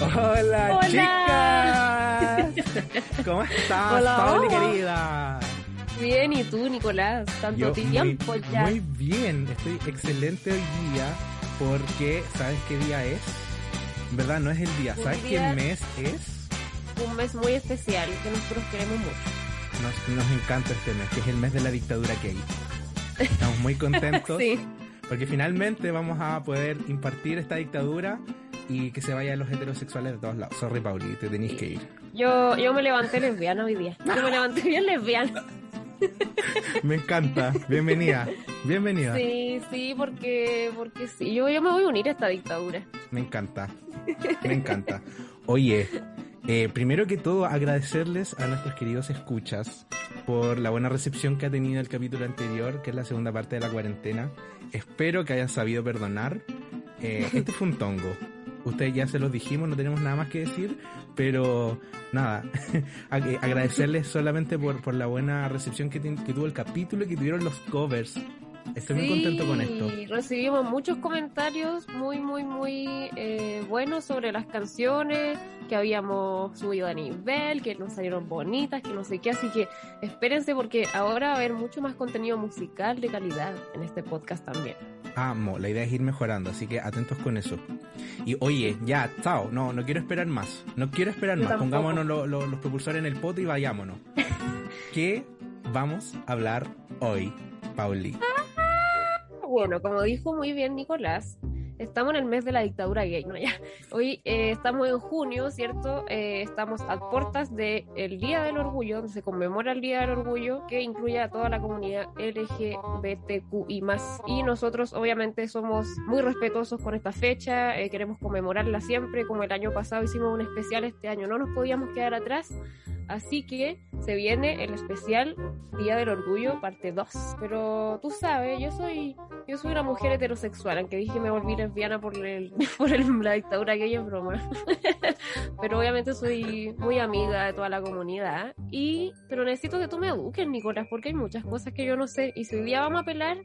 Hola, Hola. chicas. ¿Cómo estás, Hola. Pauli querida? Bien, ¿y tú, Nicolás? Tanto Yo tiempo muy, ya. muy bien, estoy excelente hoy día porque ¿sabes qué día es? En verdad no es el día, Un ¿sabes día- qué mes es? Un mes muy especial que nosotros queremos mucho. Nos, nos encanta este mes, que es el mes de la dictadura gay. Estamos muy contentos Sí, porque finalmente vamos a poder impartir esta dictadura y que se vayan los heterosexuales de todos lados. Sorry, Pauli, te tenéis que ir. yo, yo me levanté lesbiana hoy día. Yo me levanté bien lesbiana. Me encanta, bienvenida, bienvenida. Sí, sí, porque, porque sí. Yo, yo me voy a unir a esta dictadura. Me encanta. Me encanta. Oye, eh, primero que todo agradecerles a nuestros queridos escuchas por la buena recepción que ha tenido el capítulo anterior, que es la segunda parte de la cuarentena. Espero que hayan sabido perdonar. Eh, este fue un tongo. Ustedes ya se los dijimos, no tenemos nada más que decir, pero nada, ag- agradecerles solamente por, por la buena recepción que, tuvo el capítulo y que tuvieron los covers. Estoy muy contento con esto. Sí, recibimos muchos comentarios muy, muy, muy eh, buenos sobre las canciones, que habíamos subido a nivel, que nos salieron bonitas, que no sé qué. Así que espérense porque ahora va a haber mucho más contenido musical de calidad en este podcast también. Amo, la idea es ir mejorando, así que atentos con eso. Y oye, ya, chao, no, no quiero esperar más. No quiero esperar Yo más. tampoco. Pongámonos lo- lo- los propulsores en el poto y vayámonos. ¿Qué vamos a hablar hoy, Pauli? Bueno, como dijo muy bien Nicolás, estamos en el mes de la dictadura gay, ¿no? Ya. Hoy eh, estamos en junio, ¿cierto? Eh, estamos a puertas del Día del Orgullo, donde se conmemora el Día del Orgullo, que incluye a toda la comunidad LGBTQI+. Y nosotros, obviamente, somos muy respetuosos con esta fecha, eh, queremos conmemorarla siempre, como el año pasado hicimos un especial, este año no nos podíamos quedar atrás. Así que se viene el especial Día del Orgullo, parte 2. Pero tú sabes, yo soy yo soy una mujer heterosexual, aunque dije me volví lesbiana por, el, por el- la dictadura gay es broma. pero obviamente soy muy amiga de toda la comunidad. Y, pero necesito que tú me eduques, Nicolás, porque hay muchas cosas que yo no sé. Y si hoy día vamos a apelar,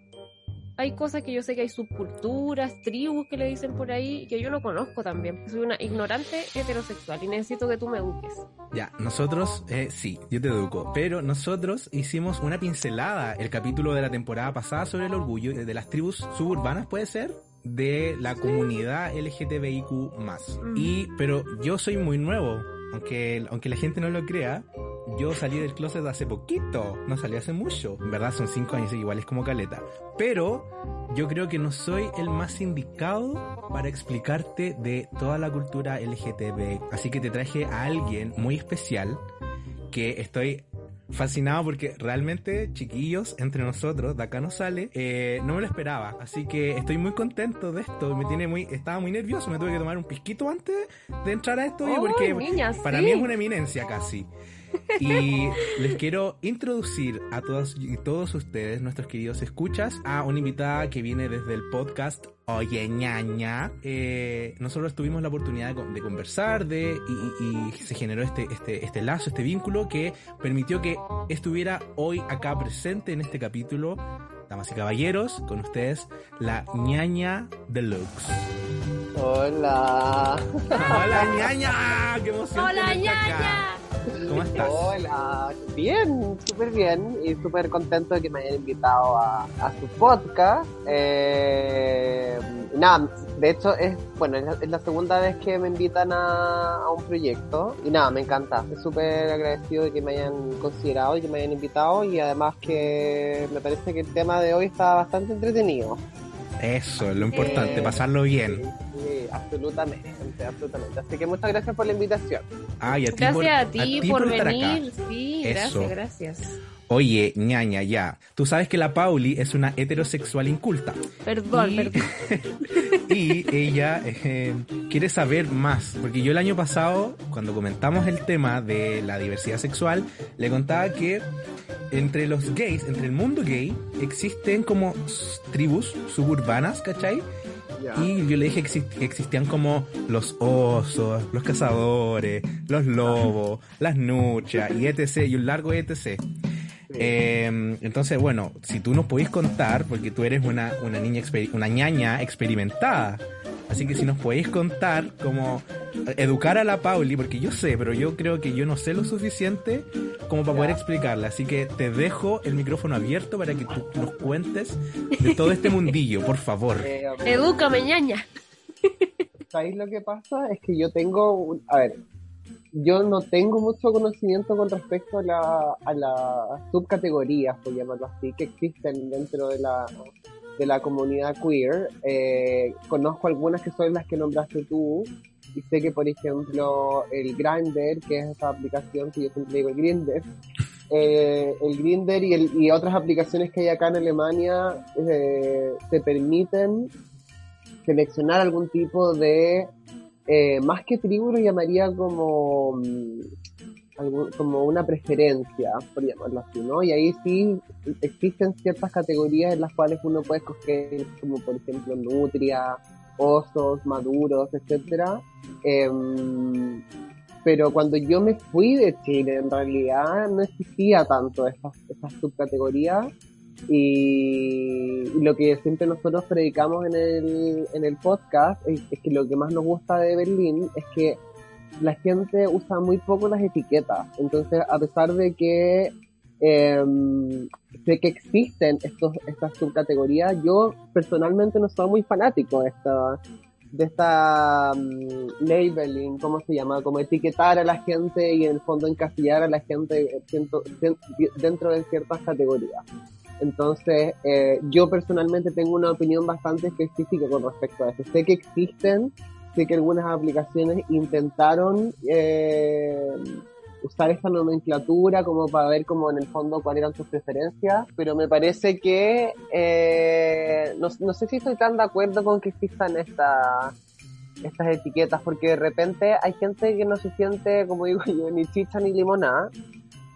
hay cosas que yo sé que hay subculturas, tribus que le dicen por ahí, que yo no conozco también. Soy una ignorante heterosexual y necesito que tú me eduques. Ya, nosotros, eh, sí, yo te educo, pero nosotros hicimos una pincelada el capítulo de la temporada pasada sobre el orgullo de las tribus suburbanas, ¿puede ser? De la comunidad LGTBIQ+. Mm. Y, pero yo soy muy nuevo, aunque, aunque la gente no lo crea, yo salí del closet hace poquito, no salí hace mucho. En verdad son cinco años, igual es como caleta. Pero yo creo que no soy el más indicado para explicarte de toda la cultura LGTB. Así que te traje a alguien muy especial que estoy fascinado porque realmente, chiquillos, entre nosotros, de acá no sale, eh, no me lo esperaba. Así que estoy muy contento de esto. Me tiene muy, estaba muy nervioso, me tuve que tomar un pisquito antes de entrar a esto, oye, ¡Ay, porque niña, para sí! mí es una eminencia casi. Y les quiero introducir a todos y todos ustedes, nuestros queridos escuchas, a una invitada que viene desde el podcast Oye ñaña. Eh, nosotros tuvimos la oportunidad de, con- de conversar de, y, y- y se generó este, este, este lazo, este vínculo que permitió que estuviera hoy acá presente en este capítulo. Damas y caballeros, con ustedes, la ñaña deluxe. Hola. ¡Hola ñaña! ¡Qué emoción! ¡Hola, tenerte acá! ¿Cómo estás? Hola. Bien, súper bien y súper contento de que me hayan invitado a, a su podcast. Eh, nada, de hecho es, bueno, es la, es la segunda vez que me invitan a, a un proyecto y nada, me encanta. Estoy súper agradecido de que me hayan considerado y que me hayan invitado y además que me parece que el tema de hoy está bastante entretenido. Eso, es lo importante, Eh, pasarlo bien. Sí, absolutamente, absolutamente. Así que muchas gracias por la invitación. Ah, y a ti Gracias por, a ti por, acá. venir. Sí, Eso. gracias, gracias. Oye, ñaña, ya. Tú sabes que la Pauli es una heterosexual inculta. Perdón, y, perdón. y ella eh, quiere saber más. Porque yo el año pasado, cuando comentamos el tema de la diversidad sexual, le contaba que entre los gays, entre el mundo gay, existen como tribus suburbanas, ¿cachai? Ya. Y yo le dije que exist- que existían como los osos, los cazadores, los lobos, las nuchas y etc. Y un largo etc. Eh, entonces, bueno, si tú nos podéis contar, porque tú eres una, una niña, una ñaña experimentada, así que si nos podéis contar cómo educar a la Pauli, porque yo sé, pero yo creo que yo no sé lo suficiente como para poder explicarla, así que te dejo el micrófono abierto para que tú nos cuentes de todo este mundillo, por favor. Eh, Edúcame, ñaña. ¿Sabéis lo que pasa? Es que yo tengo, un- a ver, yo no tengo mucho conocimiento con respecto a la, a las subcategorías, por llamarlo así, que existen dentro de la, de la comunidad queer. Eh, conozco algunas que son las que nombraste tú, y sé que, por ejemplo, el Grindr, que es esa aplicación que yo siempre digo el Grindr, eh, el Grindr y, otras aplicaciones que hay acá en Alemania eh, te permiten seleccionar algún tipo de más que tribu lo llamaría como mm, como una preferencia por llamarlo así no y ahí sí existen ciertas categorías en las cuales uno puede escoger como por ejemplo nutria osos maduros etcétera. Em, pero cuando yo me fui de Chile en realidad no existía tanto estas estas subcategorías y, lo que siempre nosotros predicamos en el, en el podcast es que lo que más nos gusta de Berlín es que la gente usa muy poco las etiquetas. Entonces, a pesar de que em, sé que existen estos, estas subcategorías, yo personalmente no soy muy fanático de esta, de esta mm, labeling, ¿cómo se llama? Como etiquetar a la gente y en el fondo encasillar a la gente dentro, dentro de ciertas categorías. Entonces, eh, yo personalmente tengo una opinión bastante específica con respecto a eso. Sé que existen, sé que algunas aplicaciones intentaron eh, usar esta nomenclatura como para ver como en el fondo cuáles eran sus preferencias, pero me parece que eh, no, no sé si estoy tan de acuerdo con que existan estas estas etiquetas, porque de repente hay gente que no se siente, como digo yo, ni chicha ni limonada,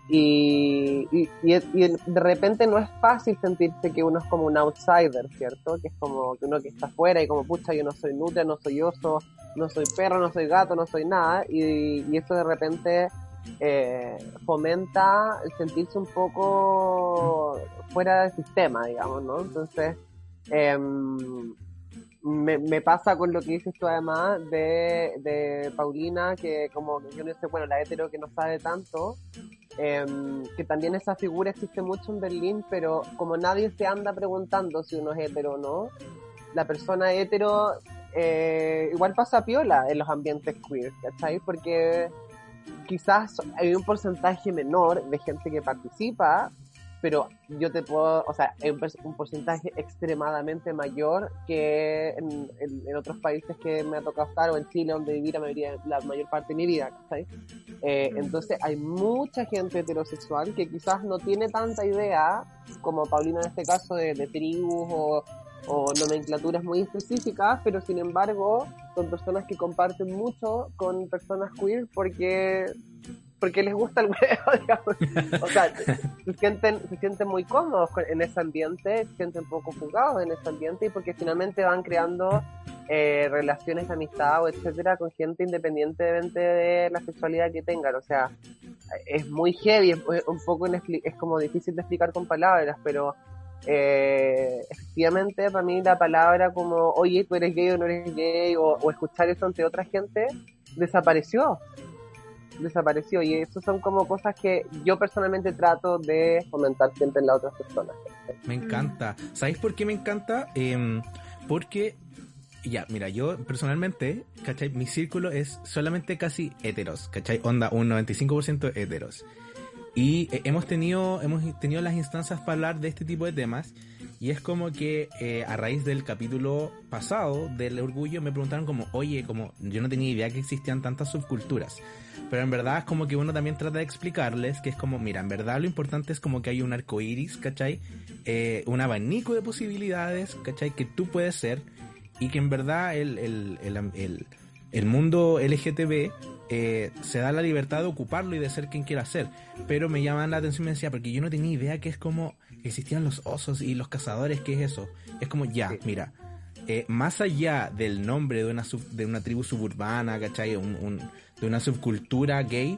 y, y, y, de repente no es fácil sentirse que uno es como un outsider, ¿cierto? Que es como que uno que está afuera y como, pucha, yo no soy nutria, no soy oso, no soy perro, no soy gato, no soy nada, y, y eso de repente eh, fomenta el sentirse un poco fuera del sistema, digamos, ¿no? Entonces, eh, me, pasa con lo que dices tú además de, de Paulina, que como yo no sé, bueno, la hetero que no sabe tanto, eh, que también esa figura existe mucho en Berlín, pero como nadie se anda preguntando si uno es hetero o no, la persona hetero eh, igual pasa piola en los ambientes queer, ¿cachai? Porque quizás hay un porcentaje menor de gente que participa, pero yo te puedo, o sea, hay un, un porcentaje extremadamente mayor que en, en, en, otros países que me ha tocado estar, o en Chile, donde viví la, mayoría, la mayor parte de mi vida, ¿sabes? Eh, entonces hay mucha gente heterosexual que quizás no tiene tanta idea, como Paulina en este caso, de, de tribus o, o nomenclaturas muy específicas, pero sin embargo son personas que comparten mucho con personas queer porque porque les gusta el huevo, digamos. O sea, se sienten, se sienten muy cómodos en ese ambiente, se sienten poco jugados en ese ambiente y porque finalmente van creando eh, relaciones de amistad o etcétera con gente independientemente de la sexualidad que tengan. O sea, es muy heavy, es un poco es como difícil de explicar con palabras, pero eh, efectivamente para mí la palabra como oye tú eres gay o no eres gay o, o escuchar eso ante otra gente desapareció desapareció y eso son como cosas que yo personalmente trato de fomentar siempre en las otras personas. Me encanta. ¿Sabéis por qué me encanta? Eh, porque, ya, mira, yo personalmente, ¿cachai? Mi círculo es solamente casi heteros, ¿cachai? Onda, un 95% heteros. Y eh, hemos tenido, hemos tenido las instancias para hablar de este tipo de temas. Y es como que eh, a raíz del capítulo pasado del orgullo me preguntaron como, oye, como yo no tenía idea que existían tantas subculturas. Pero en verdad es como que uno también trata de explicarles que es como, mira, en verdad lo importante es como que hay un arco iris, ¿cachai? Eh, un abanico de posibilidades, ¿cachai? Que tú puedes ser y que en verdad el, el, el, el mundo LGTB eh, se da la libertad de ocuparlo y de ser quien quiera ser. Pero me llaman la atención y me decía, porque yo no tenía idea que es como existían los osos y los cazadores, ¿qué es eso? Es como, ya, mira, eh, más allá del nombre de una, de una tribu suburbana, ¿cachai? Un, de una subcultura gay,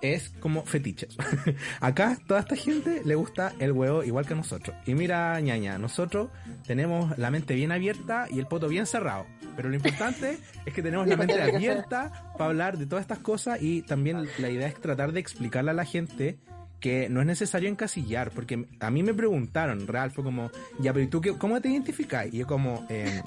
es como fetiches. Acá toda esta gente le gusta el huevo igual que a nosotros. Y mira, ñaña, nosotros tenemos la mente bien abierta y el poto bien cerrado. Pero lo importante es que tenemos la mente abierta para hablar de todas estas cosas y también la idea es tratar de explicarle a la gente que no es necesario encasillar, porque a mí me preguntaron, real, fue como, ya, pero ¿y tú qué, cómo te identificas? Y yo como, eh,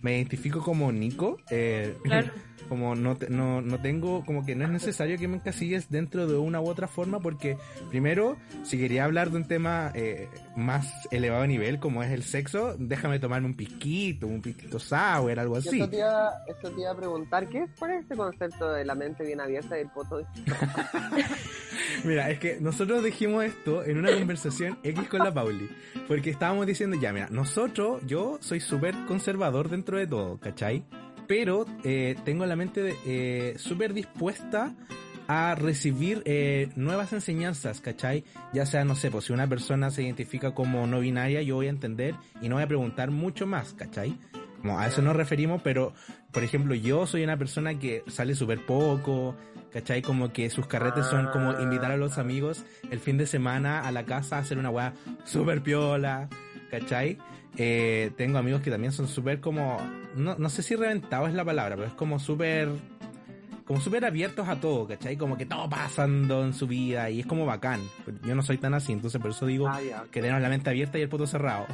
me identifico como Nico, eh, claro. Como no, no, no tengo, como que no es necesario que me encasilles dentro de una u otra forma, porque primero, si quería hablar de un tema eh, más elevado a nivel, como es el sexo, déjame tomarme un piquito, un piquito sour, algo así. Eso te, iba, eso te iba a preguntar, ¿qué es por este concepto de la mente bien abierta y el poto? mira, es que nosotros dijimos esto en una conversación X con la Pauli, porque estábamos diciendo, ya, mira, nosotros, yo soy súper conservador dentro de todo, ¿cachai? Pero eh, tengo la mente eh, súper dispuesta a recibir eh, nuevas enseñanzas, ¿cachai? Ya sea, no sé, pues si una persona se identifica como no binaria, yo voy a entender y no voy a preguntar mucho más, ¿cachai? Como a eso nos referimos, pero, por ejemplo, yo soy una persona que sale súper poco, ¿cachai? Como que sus carretes son como invitar a los amigos el fin de semana a la casa a hacer una weá súper piola, ¿cachai? Eh, tengo amigos que también son súper como, no, no sé si reventado es la palabra, pero es como súper, como súper abiertos a todo, ¿cachai? Como que todo pasando en su vida y es como bacán. Yo no soy tan así, entonces por eso digo Ah, que tenemos la mente abierta y el poto cerrado.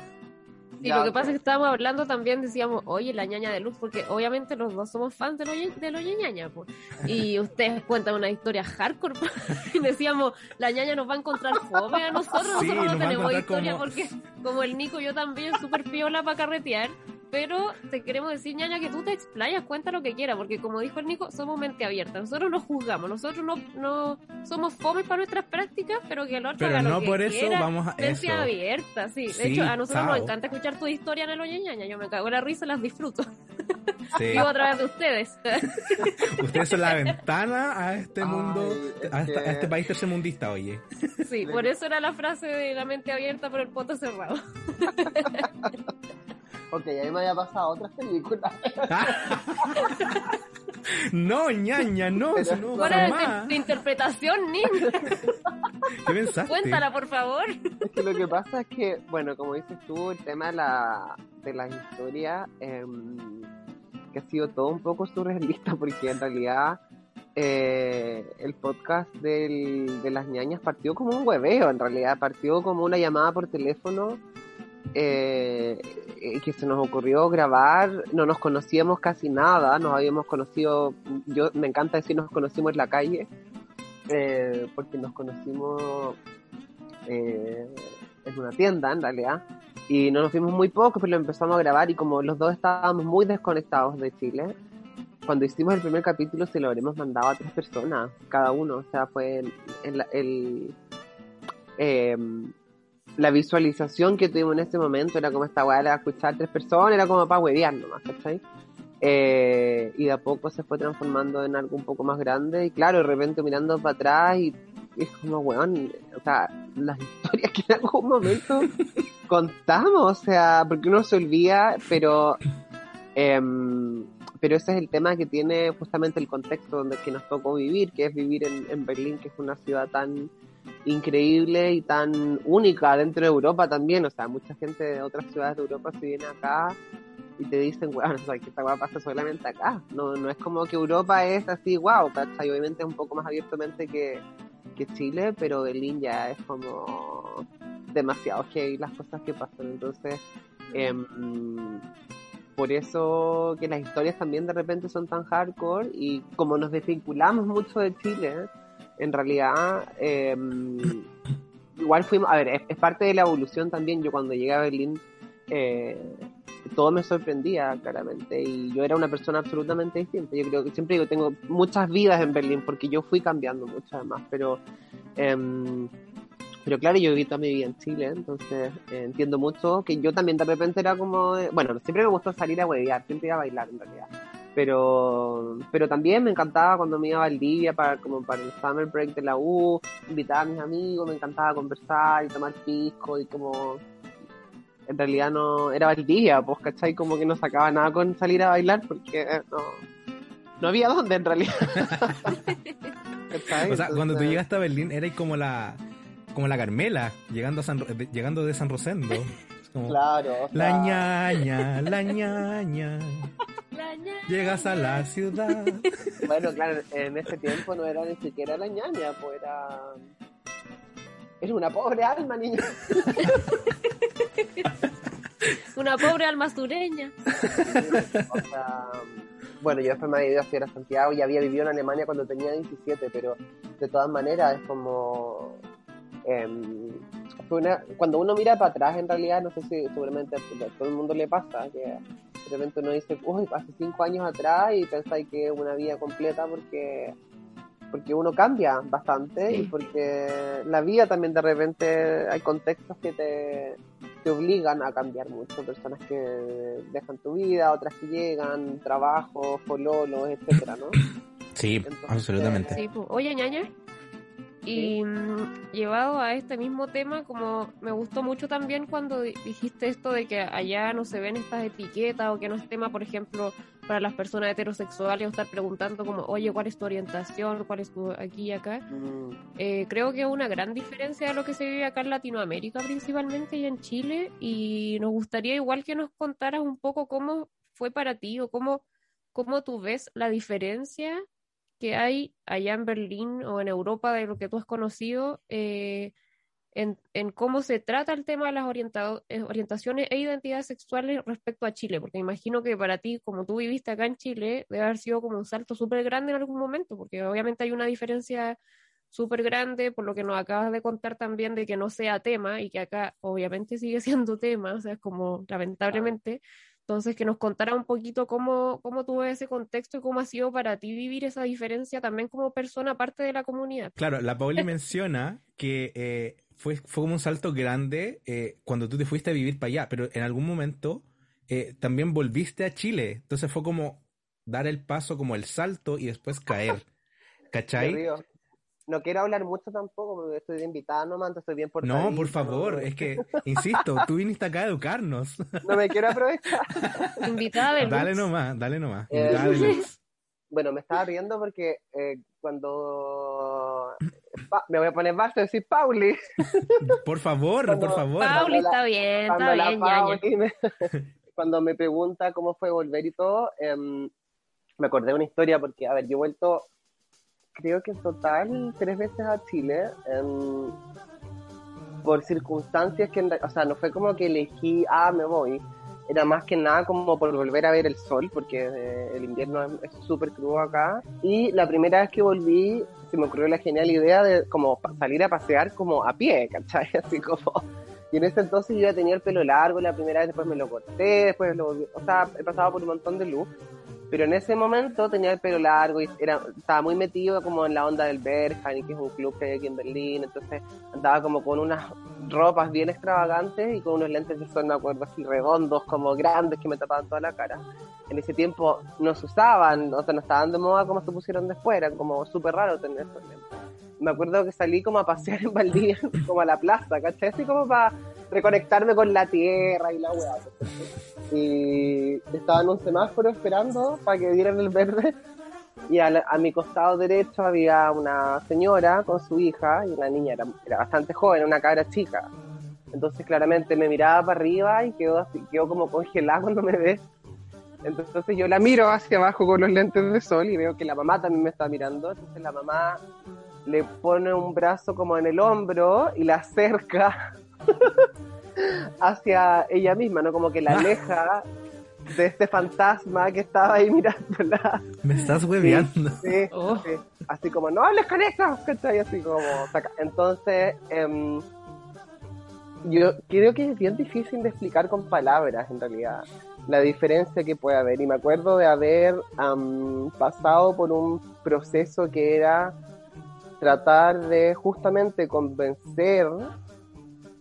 Y Ya, lo que pasa es que estábamos hablando también, decíamos, oye, la ñaña de luz, porque obviamente los dos somos fans de los de los ñaña, pues. Y ustedes cuentan una historia hardcore, y decíamos, la ñaña nos va a encontrar fome a nosotros, Sí, nosotros no tenemos historia como- porque como el Nico yo también súper piola para carretear, pero te queremos decir, ñaña, que tú te explayas, cuenta lo que quieras, porque como dijo el Nico, somos mente abierta, nosotros no juzgamos, nosotros no, no somos fomes para nuestras prácticas, pero que el otro Pero haga lo no que por eso quiera. vamos a Mente eso. abierta, sí. De Sí, hecho, a nosotros nos chao. encanta escuchar tu historia en el Oye Ñaña. Yo me cago en la risa, las disfruto. Sí. Vivo a través de ustedes. Ustedes son la ventana a este Ay, mundo, es a, esta- que- a este país tercermundista, oye. Sí, por eso era la frase de la mente abierta pero el poto cerrado. Ok, ahí me había pasado otras películas. no, ñaña, no, Pero- eso no, Fuera de, jamás. de interpretación, niña. ¿Qué pensaste? Cuéntala, por favor. Es que lo que pasa es que, bueno, como dices tú, el tema de la, de la historia, em, que ha sido todo un poco surrealista, porque en realidad eh, el podcast del- de las ñañas partió como un hueveo, en realidad partió como una llamada por teléfono eh, eh, que se nos ocurrió grabar, no nos conocíamos casi nada, nos habíamos conocido, yo me encanta decir nos conocimos en la calle, eh, porque nos conocimos eh, en una tienda en realidad y no nos vimos muy poco pero lo empezamos a grabar y como los dos estábamos muy desconectados de Chile cuando hicimos el primer capítulo se lo habremos mandado a tres personas cada uno o sea fue el, el, el, em, la visualización que tuvimos en ese momento era como esta weá era escuchar tres personas era como para huevear nomás ¿cachai? Eh, y de a poco se fue transformando en algo un poco más grande y claro de repente mirando para atrás y y es como, weón, o sea, las historias que en algún momento contamos, o sea, porque uno se olvida, pero em, pero ese es el tema que tiene justamente el contexto donde que nos tocó vivir, que es vivir en, en Berlín, que es una ciudad tan increíble y tan única dentro de Europa también, o sea, mucha gente de otras ciudades de Europa se viene acá y te dicen, weón, o sea, que esta weá pasa solamente acá, no, no es como que Europa es así, wow, ¿cachai? Obviamente es un poco más abiertamente que, que Chile, pero Berlín ya es como demasiado hay las cosas que pasan. Entonces, em, por eso que las historias también de repente son tan hardcore y como nos desvinculamos mucho de Chile, en realidad, eh, igual fuimos, a ver, es, es, parte de la evolución también. Yo cuando llegué a Berlín, eh, todo me sorprendía claramente y yo era una persona absolutamente distinta. Yo creo que siempre digo, tengo muchas vidas en Berlín porque yo fui cambiando mucho además, pero... Eh, pero claro, yo viví toda mi vida en Chile, entonces eh, entiendo mucho que yo también de repente era como, de, bueno, siempre me gustó salir a huevear, siempre iba a bailar en realidad. Pero, pero también me encantaba cuando me iba a Valdivia para, como para el summer break de la U, invitar a mis amigos, me encantaba conversar y tomar pisco y como en realidad no era Valdivia, pues, ¿cachai? Como que no sacaba nada con salir a bailar porque no, no había dónde en realidad. o sea, cuando tú llegaste a Berlín eras como la como la Carmela, llegando, a San, llegando de San Rosendo. Como, claro. La ñaña, la ñaña. Llegas a la ciudad. Bueno, claro, en ese tiempo no era ni siquiera la ñaña, pues era. Era una pobre alma, niña. una pobre alma sureña. o sea, bueno, yo después me había ido a estudiar a Santiago y había vivido en Alemania cuando tenía 17, pero de todas maneras es como eh, una, cuando uno mira para atrás, en realidad, no sé si seguramente a todo el mundo le pasa, que de repente uno dice, uy, hace cinco años atrás y pensáis que es una vida completa porque porque uno cambia bastante sí. y porque la vida también de repente hay contextos que te, te obligan a cambiar mucho, personas que dejan tu vida, otras que llegan, trabajo, pololos, etcétera, ¿no? Sí, Entonces, absolutamente. Sí, pues, oye, ñaña, y mmm, llevado a este mismo tema, como me gustó mucho también cuando dijiste esto de que allá no se ven estas etiquetas o que no es tema, por ejemplo, para las personas heterosexuales o estar preguntando como, oye, ¿cuál es tu orientación? ¿Cuál es tu aquí y acá? Mm. Eh, creo que es una gran diferencia de lo que se vive acá en Latinoamérica principalmente y en Chile y nos gustaría igual que nos contaras un poco cómo fue para ti o cómo, cómo tú ves la diferencia que hay allá en Berlín o en Europa de lo que tú has conocido eh, en, en, cómo se trata el tema de las orientaciones e identidades sexuales respecto a Chile, porque imagino que para ti, como tú viviste acá en Chile, debe haber sido como un salto súper grande en algún momento, porque obviamente hay una diferencia súper grande, por lo que nos acabas de contar también de que no sea tema y que acá obviamente sigue siendo tema, o sea, es como lamentablemente. Entonces, que nos contara un poquito cómo, cómo ves ese contexto y cómo ha sido para ti vivir esa diferencia también como persona parte de la comunidad. Claro, la Pauli menciona que eh, fue, fue como un salto grande eh, cuando tú te fuiste a vivir para allá, pero en algún momento eh, también volviste a Chile. Entonces fue como dar el paso, como el salto y después caer. ¿Cachai? No quiero hablar mucho tampoco porque estoy de invitada nomás, estoy bien por No, por favor, es que, insisto, tú viniste acá a educarnos. No me quiero aprovechar. invitada de Dale nomás, dale nomás. Eh, bueno, me estaba riendo porque eh, cuando... Pa me voy a poner más a decir Pauli. Por favor, cuando, por favor. Pauli está bien, está bien, Pauli me, Cuando me pregunta cómo fue volver y todo, eh, me acordé de una historia porque, a ver, yo he vuelto creo que en total tres veces a Chile en, por circunstancias que, o sea, no fue como que elegí, ah, me voy, era más que nada como por volver a ver el sol, porque eh, el invierno es súper crudo acá. Y la primera vez que volví, se me ocurrió la genial idea de como salir a pasear como a pie, ¿cachai? Así como... Y en ese entonces yo ya tenía el pelo largo, la primera vez después me lo corté, después lo volví, o sea, he pasado por un montón de luz pero en ese momento tenía el pelo largo y era, estaba muy metido como en la onda del Berghain, que es un club que hay aquí en Berlín, entonces andaba como con unas ropas bien extravagantes y con unos lentes de sol, me acuerdo, así redondos, como grandes que me tapaban toda la cara. En ese tiempo no se usaban, o sea, no estaban de moda como se pusieron después, era como súper raro tener esos lentes. Me acuerdo que salí como a pasear en Valdivia, como a la plaza, ¿cachai? Así como para reconectarme con la tierra y la weá. Y estaba en un semáforo esperando para que dieran el verde. Y a, a, mi costado derecho había una señora con su hija, y la niña era, era bastante joven, una cabra chica. Entonces claramente me miraba para arriba y quedó, así, quedó como congelada cuando me ve. Entonces yo la miro hacia abajo con los lentes de sol y veo que la mamá también me está mirando. Entonces la mamá le pone un brazo como en el hombro y la acerca hacia ella misma, ¿no? Como que la aleja de este fantasma que estaba ahí mirándola. Me estás hueveando. Sí, Oh. sí. Así como, no hables con eso, ¿cachai? Así como, saca. Entonces, em, yo creo que es bien difícil de explicar con palabras, en realidad, la diferencia que puede haber. Y me acuerdo de haber am, pasado por un proceso que era tratar de justamente convencer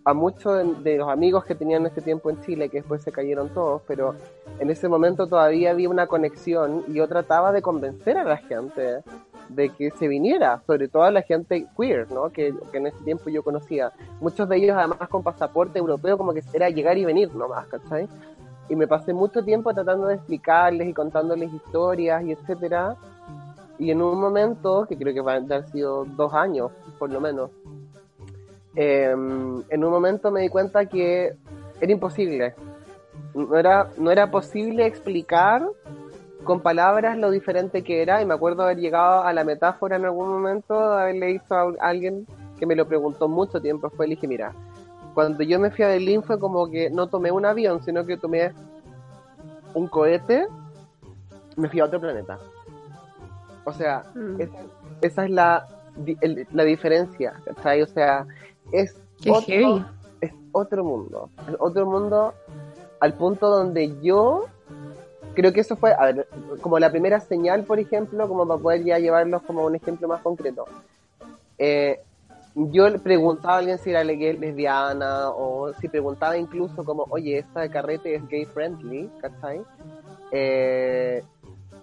a muchos de, los amigos que tenían en ese tiempo en Chile, que después se cayeron todos, pero en ese momento todavía había una conexión y yo trataba de convencer a la gente de que se viniera, sobre todo a la gente queer, ¿no? Que, que en ese tiempo yo conocía. Muchos de ellos además con pasaporte europeo, como que era llegar y venir nomás, ¿cachai? Y me pasé mucho tiempo tratando de explicarles y contándoles historias y etcétera. Y en un momento, que creo que va a haber sido dos años, por lo menos, eh, en un momento me di cuenta que era imposible. No era, no era posible explicar con palabras lo diferente que era y me acuerdo haber llegado a la metáfora en algún momento, haberle dicho a alguien que me lo preguntó mucho tiempo después, le dije, mira, cuando yo me fui a Berlín fue como que no tomé un avión, sino que tomé un cohete, me fui a otro planeta. O sea, Mm. esa, esa es la, el- la diferencia, ¿cachai? O sea, es Qué otro, heavy. es otro mundo, es otro mundo al punto donde yo creo que eso fue, a ver, como la primera señal, por ejemplo, como para poder ya llevarlos como un ejemplo más concreto. Eh, yo le preguntaba a alguien si era le- lesbiana o si preguntaba incluso como, oye, esta de carrete es gay friendly, ¿cachai? Eh,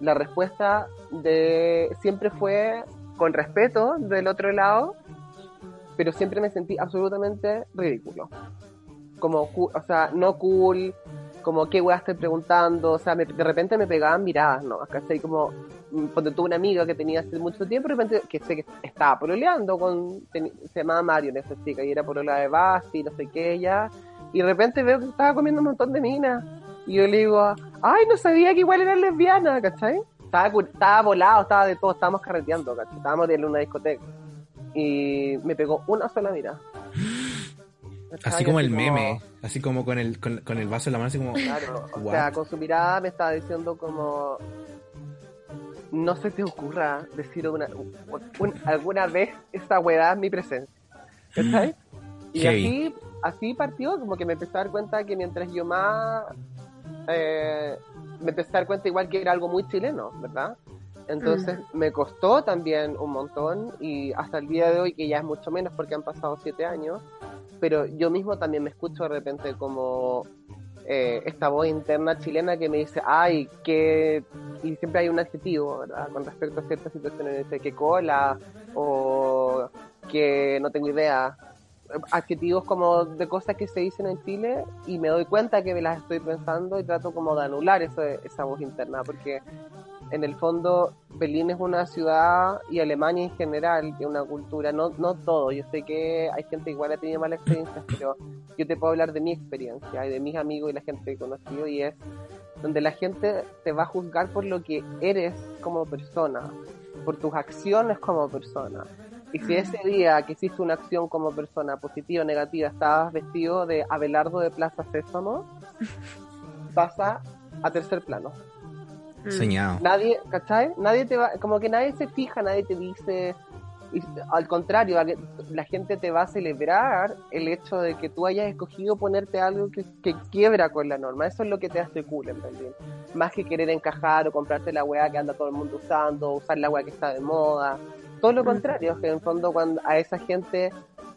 la respuesta de siempre fue con respeto del otro lado, pero siempre me sentí absolutamente ridículo. Como, o sea, no cool, como qué weá estoy preguntando, o sea, me- de repente me pegaban miradas, ¿no? ¿Cachai? Como, mm, cuando tuve una amiga que tenía hace mucho tiempo, de repente, que sé que estaba pololeando con, teni- se llamaba Marion esa chica, y era polola de Basti, no sé qué, ella, y de repente veo que estaba comiendo un montón de minas, y yo le digo, ay, no sabía que igual era lesbiana, ¿cachai? Estaba, estaba volado, estaba de todo, estábamos carreteando, ¿cachai? Estábamos en una discoteca, y me pegó una sola mirada. Así como el meme, así como con el, con, con el vaso en la mano, así como... Claro, o What? sea, con su mirada me estaba diciendo como no se te ocurra decir una, un- alguna vez esta weá en mi presencia. ¿Cachai? Y Heavy. así, así partió, como que me empecé a dar cuenta que mientras yo más eh, me empecé a dar cuenta igual que era algo muy chileno, ¿verdad? Entonces me costó también un montón y hasta el día de hoy, que ya es mucho menos porque han pasado siete años, pero yo mismo también me escucho de repente como eh, esta voz interna chilena que me dice, ay, que... Y siempre hay un adjetivo, ¿verdad? Con respecto a ciertas situaciones, dice que cola o que no tengo idea. Adjetivos como de cosas que se dicen en Chile y me doy cuenta que me las estoy pensando y trato como de anular eso, esa voz interna, porque en el fondo Berlín es una ciudad y Alemania en general que una cultura, no, no todo, yo sé que hay gente igual ha tenido malas experiencias, pero yo te puedo hablar de mi experiencia y de mis amigos y la gente que conocido y es donde la gente te va a juzgar por lo que eres como persona, por tus acciones como persona. Y si ese día que hiciste una acción como persona, positiva o negativa, estabas vestido de Abelardo de Plaza Sésamo, pasa a tercer plano. Mm. Soñado. Nadie, ¿cachai? Nadie te va, como que nadie se fija, nadie te dice, y al contrario, la gente te va a celebrar el hecho de que tú hayas escogido ponerte algo que, que quiebra con la norma. Eso es lo que te hace cool en. Más que querer encajar o comprarte la weá que anda todo el mundo usando, usar la weá que está de moda. Todo lo contrario, que en el fondo cuando a esa gente,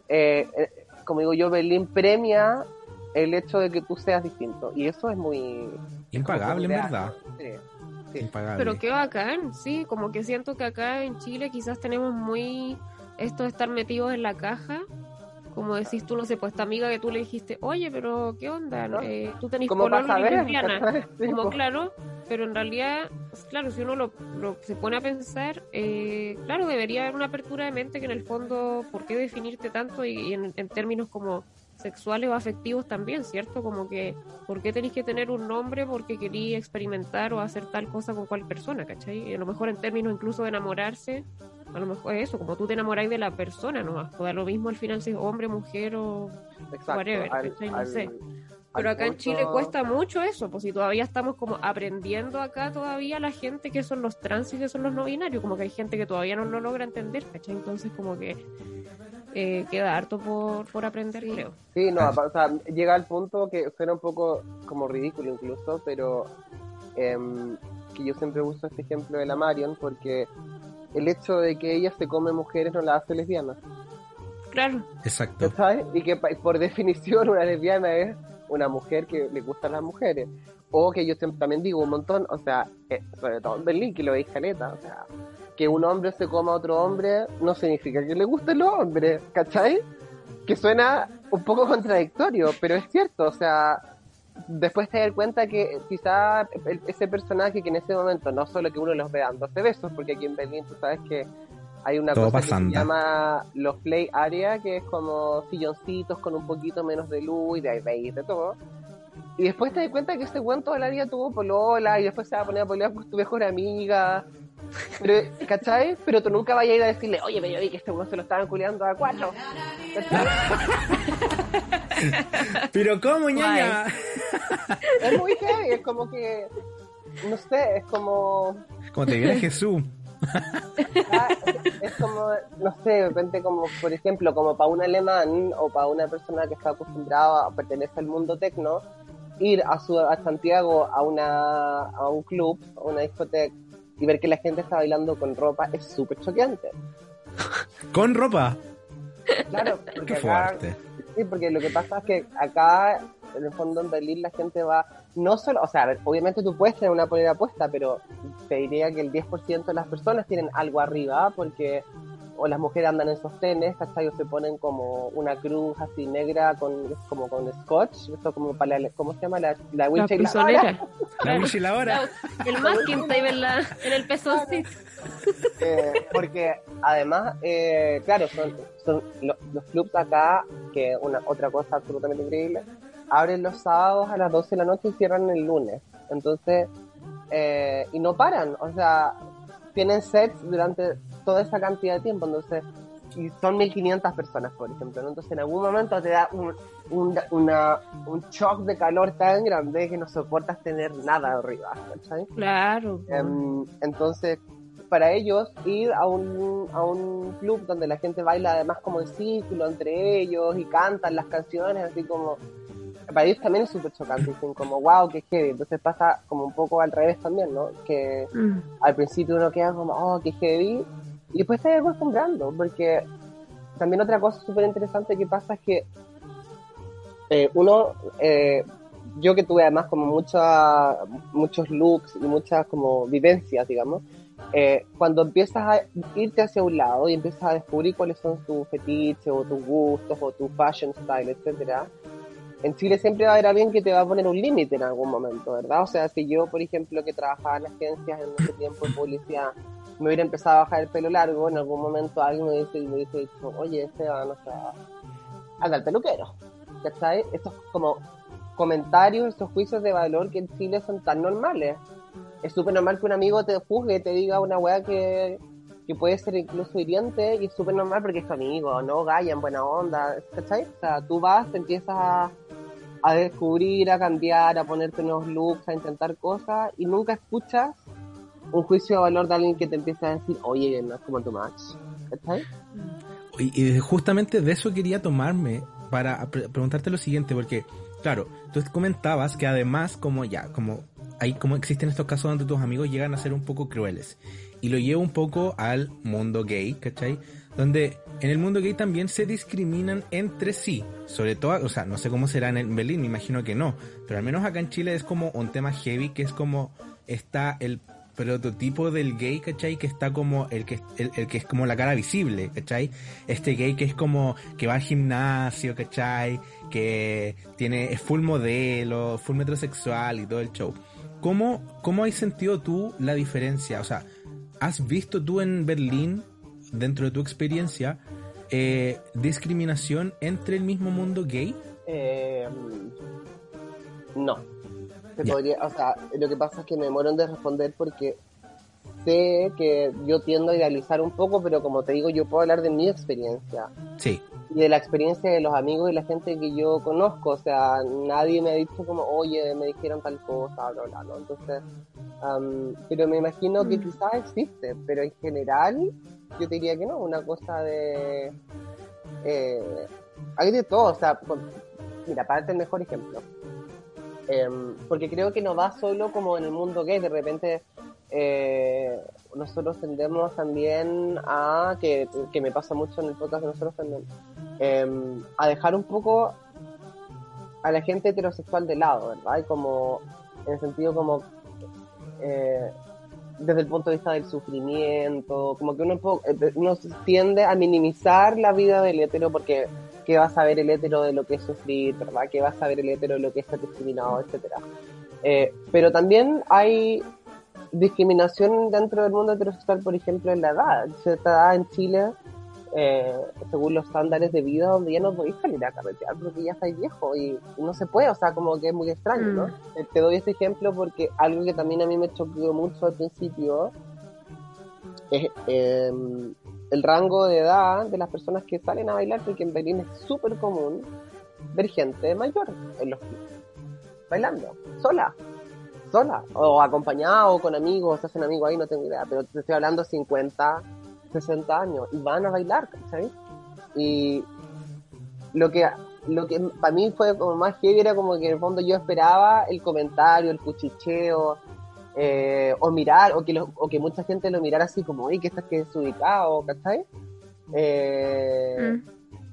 eh, eh, como digo yo, Berlín premia el hecho de que tú seas distinto. Y eso es muy... Impagable, en verdad. Sí. Sí. Impagable. Pero qué bacán, sí, como que siento que acá en Chile quizás tenemos muy esto de estar metidos en la caja. Como decís tú, no sé, pues esta amiga que tú le dijiste, oye, pero ¿qué onda? ¿No? Eh, tú tenés saber, lesbiana. Sí, Como po. claro, pero en realidad, pues, claro, si uno lo, lo- se pone a pensar, eh, claro, debería haber una apertura de mente que en el fondo, ¿por qué definirte tanto y, y en, en términos como sexuales o afectivos también, ¿cierto? Como que, ¿por qué tenéis que tener un nombre porque quería experimentar o hacer tal cosa con cual persona, ¿cachai? Y a lo mejor en términos incluso de enamorarse, a lo mejor es eso, como tú te enamoráis de la persona nomás, o da lo mismo al final si es hombre, mujer o Exacto, whatever, al, ¿cachai? No al- sé. Pero acá en Chile cuesta mucho eso, pues si todavía estamos como aprendiendo acá todavía la gente que son los trans y que son los no binarios, como que hay gente que todavía no lo logra entender, ¿cachai? Entonces como que eh, queda harto por, por aprender, creo. Sí, no, o sea, llega al punto que suena un poco como ridículo incluso, pero em, que yo siempre uso este ejemplo de la Marion porque el hecho de que ella se come mujeres no la hace lesbiana, Claro, Exacto. ¿sabes? Y que por definición una lesbiana es una mujer que le gustan las mujeres. O que yo siempre también digo un montón, o sea, eh, sobre todo en Berlín, que lo veis caleta, o sea, que un hombre se coma a otro hombre no significa que le gusten los hombres, ¿cachai? Que suena un poco contradictorio, pero es cierto, o sea, después te das cuenta que quizá el- ese personaje que en ese momento no solo que uno los ve dándose besos, porque aquí en Berlín tú sabes que hay una Todo cosa pasando. que se llama los play area, que es como silloncitos con un poquito menos de luz y de ahí de todo. Y después te das cuenta que ese weón toda la vida tuvo polola y después se va a poner a pololar con tu mejor amiga. Pero, ¿cachai? Pero tú nunca vayas a ir a decirle, oye, pero yo vi que este weón se lo estaban culeando a cuatro. Pero ¿cómo, ñaña? Es muy heavy, es como que, no sé, es como, Como te viene Jesús. ah, es como, no sé, de repente como, por ejemplo, como para un alemán o para una persona que está acostumbrada a pertenecer al mundo tecno, ir a, su, a Santiago a, una, a un club, a una discoteca, y ver que la gente está bailando con ropa es súper choqueante. Con ropa. Claro, Qué porque acá, fuerte. Sí, porque lo que pasa es que acá, en el fondo en Berlín, la gente va, no solo, o sea, a ver, obviamente tú puedes tener una polera puesta, pero te diría que el 10% de las personas tienen algo arriba, porque o las mujeres andan en sostenes, ¿cachai? O se ponen como una cruz así negra con como con scotch, esto como para la, ¿cómo se llama? La, la la y la prisonera. La Claro. Wish y la hora. El masking tape en, la, en el pezoncito. Eh, porque además, eh, claro, son, son lo- los clubs acá, que una otra cosa absolutamente increíble, abren los sábados a las 12 de la noche y cierran el lunes. Entonces, eh, y no paran, o sea, tienen sets durante toda esa cantidad de tiempo, entonces, y son 1500 personas, por ejemplo, ¿no? entonces en algún momento te da un, un, una, un shock de calor tan grande que no soportas tener nada arriba, ¿cachai? Claro. Em, entonces, para ellos, ir a un, a un club donde la gente baila además como en círculo entre ellos y cantan las canciones, así como. Para ellos también es súper chocante, dicen como, wow, qué heavy. Entonces pasa como un poco al revés también, ¿no? Que Mm. al principio uno queda como, oh, qué heavy, y después te vas acostumbrando, porque también otra cosa súper interesante que pasa es que eh, uno, eh, yo que tuve además como mucha, muchos looks y muchas como vivencias, digamos, eh, cuando empiezas a irte hacia un lado y empiezas a descubrir cuáles son tus fetiches o tus gustos o tu fashion style, etcétera, en Chile siempre va a haber alguien que te va a poner un límite en algún momento, ¿verdad? O sea, si yo, por ejemplo, que trabajaba en agencias en ese tiempo de publicidad, me hubiera empezado a bajar el pelo largo, en algún momento alguien me hubiese, me dicho, oye, Esteban, o sea, anda al peluquero, ¿cachai? Estos como comentarios, estos juicios de valor que en Chile son tan normales. Es súper normal que un amigo te juzgue, te diga una weá que, que puede ser incluso hiriente y es súper normal porque es tu amigo, no Gaya en buena onda, ¿cachai? O sea, tú vas, te empiezas a, a descubrir, a cambiar, a ponerte nuevos looks, a intentar cosas y nunca escuchas un juicio de valor de alguien que te empieza a decir, oye, no es como tu match, ¿cachai? Y, y justamente de eso quería tomarme para pre- preguntarte lo siguiente, porque, claro, tú comentabas que además, como ya, como hay como existen estos casos donde tus amigos llegan a ser un poco crueles. Y lo llevo un poco al mundo gay, ¿cachai? Donde en el mundo gay también se discriminan entre sí. Sobre todo, o sea, no sé cómo será en Berlín, me imagino que no. Pero al menos acá en Chile es como un tema heavy, que es como está el prototipo del gay, ¿cachai? Que está como el que, el, que es como la cara visible, ¿cachai? Este gay que es como que va al gimnasio, ¿cachai? Que tiene, es full modelo, full metrosexual y todo el show. ¿Cómo, ¿Cómo has sentido tú la diferencia? O sea, ¿has visto tú en Berlín, dentro de tu experiencia, eh, discriminación entre el mismo mundo gay? Eh, no. Se Ya. podría, o sea, lo que pasa es que me demoro de responder porque sé que yo tiendo a idealizar un poco, pero como te digo, yo puedo hablar de mi experiencia. Sí, y de la experiencia de los amigos y la gente que yo conozco. O sea, nadie me ha dicho como, oye, me dijeron tal cosa, bla. Entonces, am, pero me imagino que Mm. quizás existe, pero en general yo te diría que no, una cosa de... Eh, hay de todo, o sea, por- mira, para darte el mejor ejemplo. Em, porque creo que no va solo como en el mundo gay, de repente eh, nosotros tendemos también a, que, que me pasa mucho en el podcast de nosotros también, em, a dejar un poco a la gente heterosexual de lado, ¿verdad? Como, en el sentido como, eh, desde el punto de vista del sufrimiento, como que uno, uno tiende a minimizar la vida del hetero porque qué va a saber el hetero de lo que es sufrir, ¿verdad? ¿Qué va a saber el hetero de lo que es ser discriminado, etcétera? Eh, pero también hay discriminación dentro del mundo heterosexual, por ejemplo, en la edad. Cierta edad en Chile, eh, según los estándares de vida, donde ya no podéis salir a carretear porque ya estáis viejo y no se puede, o sea, como que es muy extraño, ¿no? Mm. Eh, Te doy este ejemplo porque algo que también a mí me chocó mucho al principio es eh, el rango de edad de las personas que salen a bailar, porque en Berlín es súper común ver gente mayor en los clubs, bailando, sola, sola, o acompañada o con amigos, se hacen amigos ahí, no tengo idea, pero te estoy hablando 50, 60 años, y van a bailar, ¿cachai? Y lo que lo que para mí fue como más heavy era como que en el fondo yo esperaba el comentario, el cuchicheo, eh, o mirar, o que, lo- o que mucha gente lo mirara así como, uy, que estás que desubicado, ¿cachai? Eh,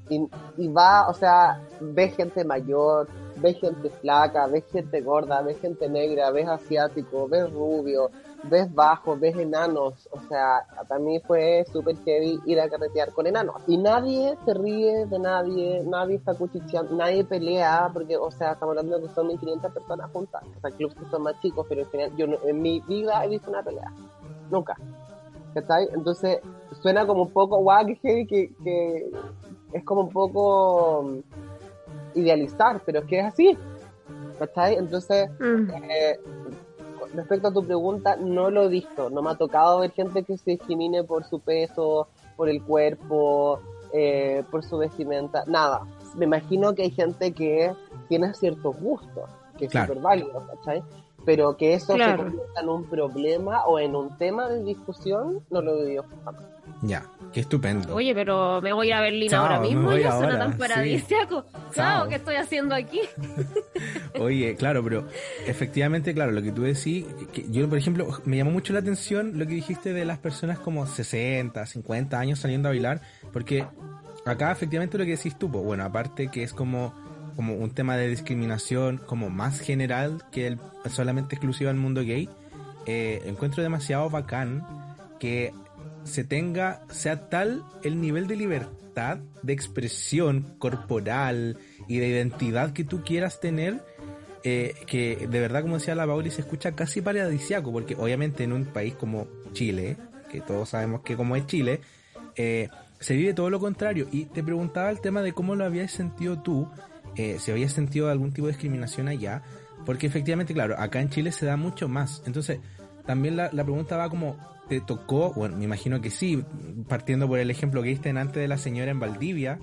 Mm. y, y va, o sea, ves gente mayor, ves gente flaca, ves gente gorda, ves gente negra, ves asiático, ves rubio, ves bajo, ves enanos, o sea, para mí fue súper heavy ir a carretear con enanos. Y nadie se ríe de nadie, nadie está cuchicheando, nadie pelea, porque, o sea, estamos hablando de que son 1500 personas juntas, o sea, clubs que son más chicos, pero en general, yo no- en mi vida he visto una pelea, nunca. ¿Cachai? Entonces, suena como un poco guau, que heavy, que, que es como un poco mm, idealizar, pero es que es así. ¿Cachai? Entonces, Mm. eh, respecto a tu pregunta, no lo he visto. No me ha tocado ver gente que se discrimine por su peso, por el cuerpo, eh, por su vestimenta, nada. Me imagino que hay gente que tiene ciertos gustos, que es Claro. súper válido, ¿cachai? Pero que eso Claro. se convierta en un problema o en un tema de discusión, no lo he vivido jamás. Ya, qué estupendo. Oye, pero me voy a ir a Berlín Chao, ahora mismo, ya ahora, suena tan sí. Chao. Chao, ¿qué estoy haciendo aquí? Oye, claro, pero efectivamente, claro, lo que tú decís, que yo, por ejemplo, me llamó mucho la atención lo que dijiste de las personas como 60, 50 años saliendo a bailar, porque acá efectivamente lo que decís tú, pues, bueno, aparte que es como, como un tema de discriminación como más general que el solamente exclusivo al mundo gay, eh, encuentro demasiado bacán que se tenga, sea tal el nivel de libertad de expresión corporal y de identidad que tú quieras tener, eh, que de verdad, como decía la Pauli, se escucha casi paradisiaco, porque obviamente en un país como Chile, que todos sabemos que como es Chile, eh, se vive todo lo contrario. Y te preguntaba el tema de cómo lo habías sentido tú, eh, si habías sentido algún tipo de discriminación allá, porque efectivamente, claro, acá en Chile se da mucho más. Entonces, también la, la pregunta va como, ¿te tocó? Bueno, me imagino que sí, partiendo por el ejemplo que diste antes de la señora en Valdivia,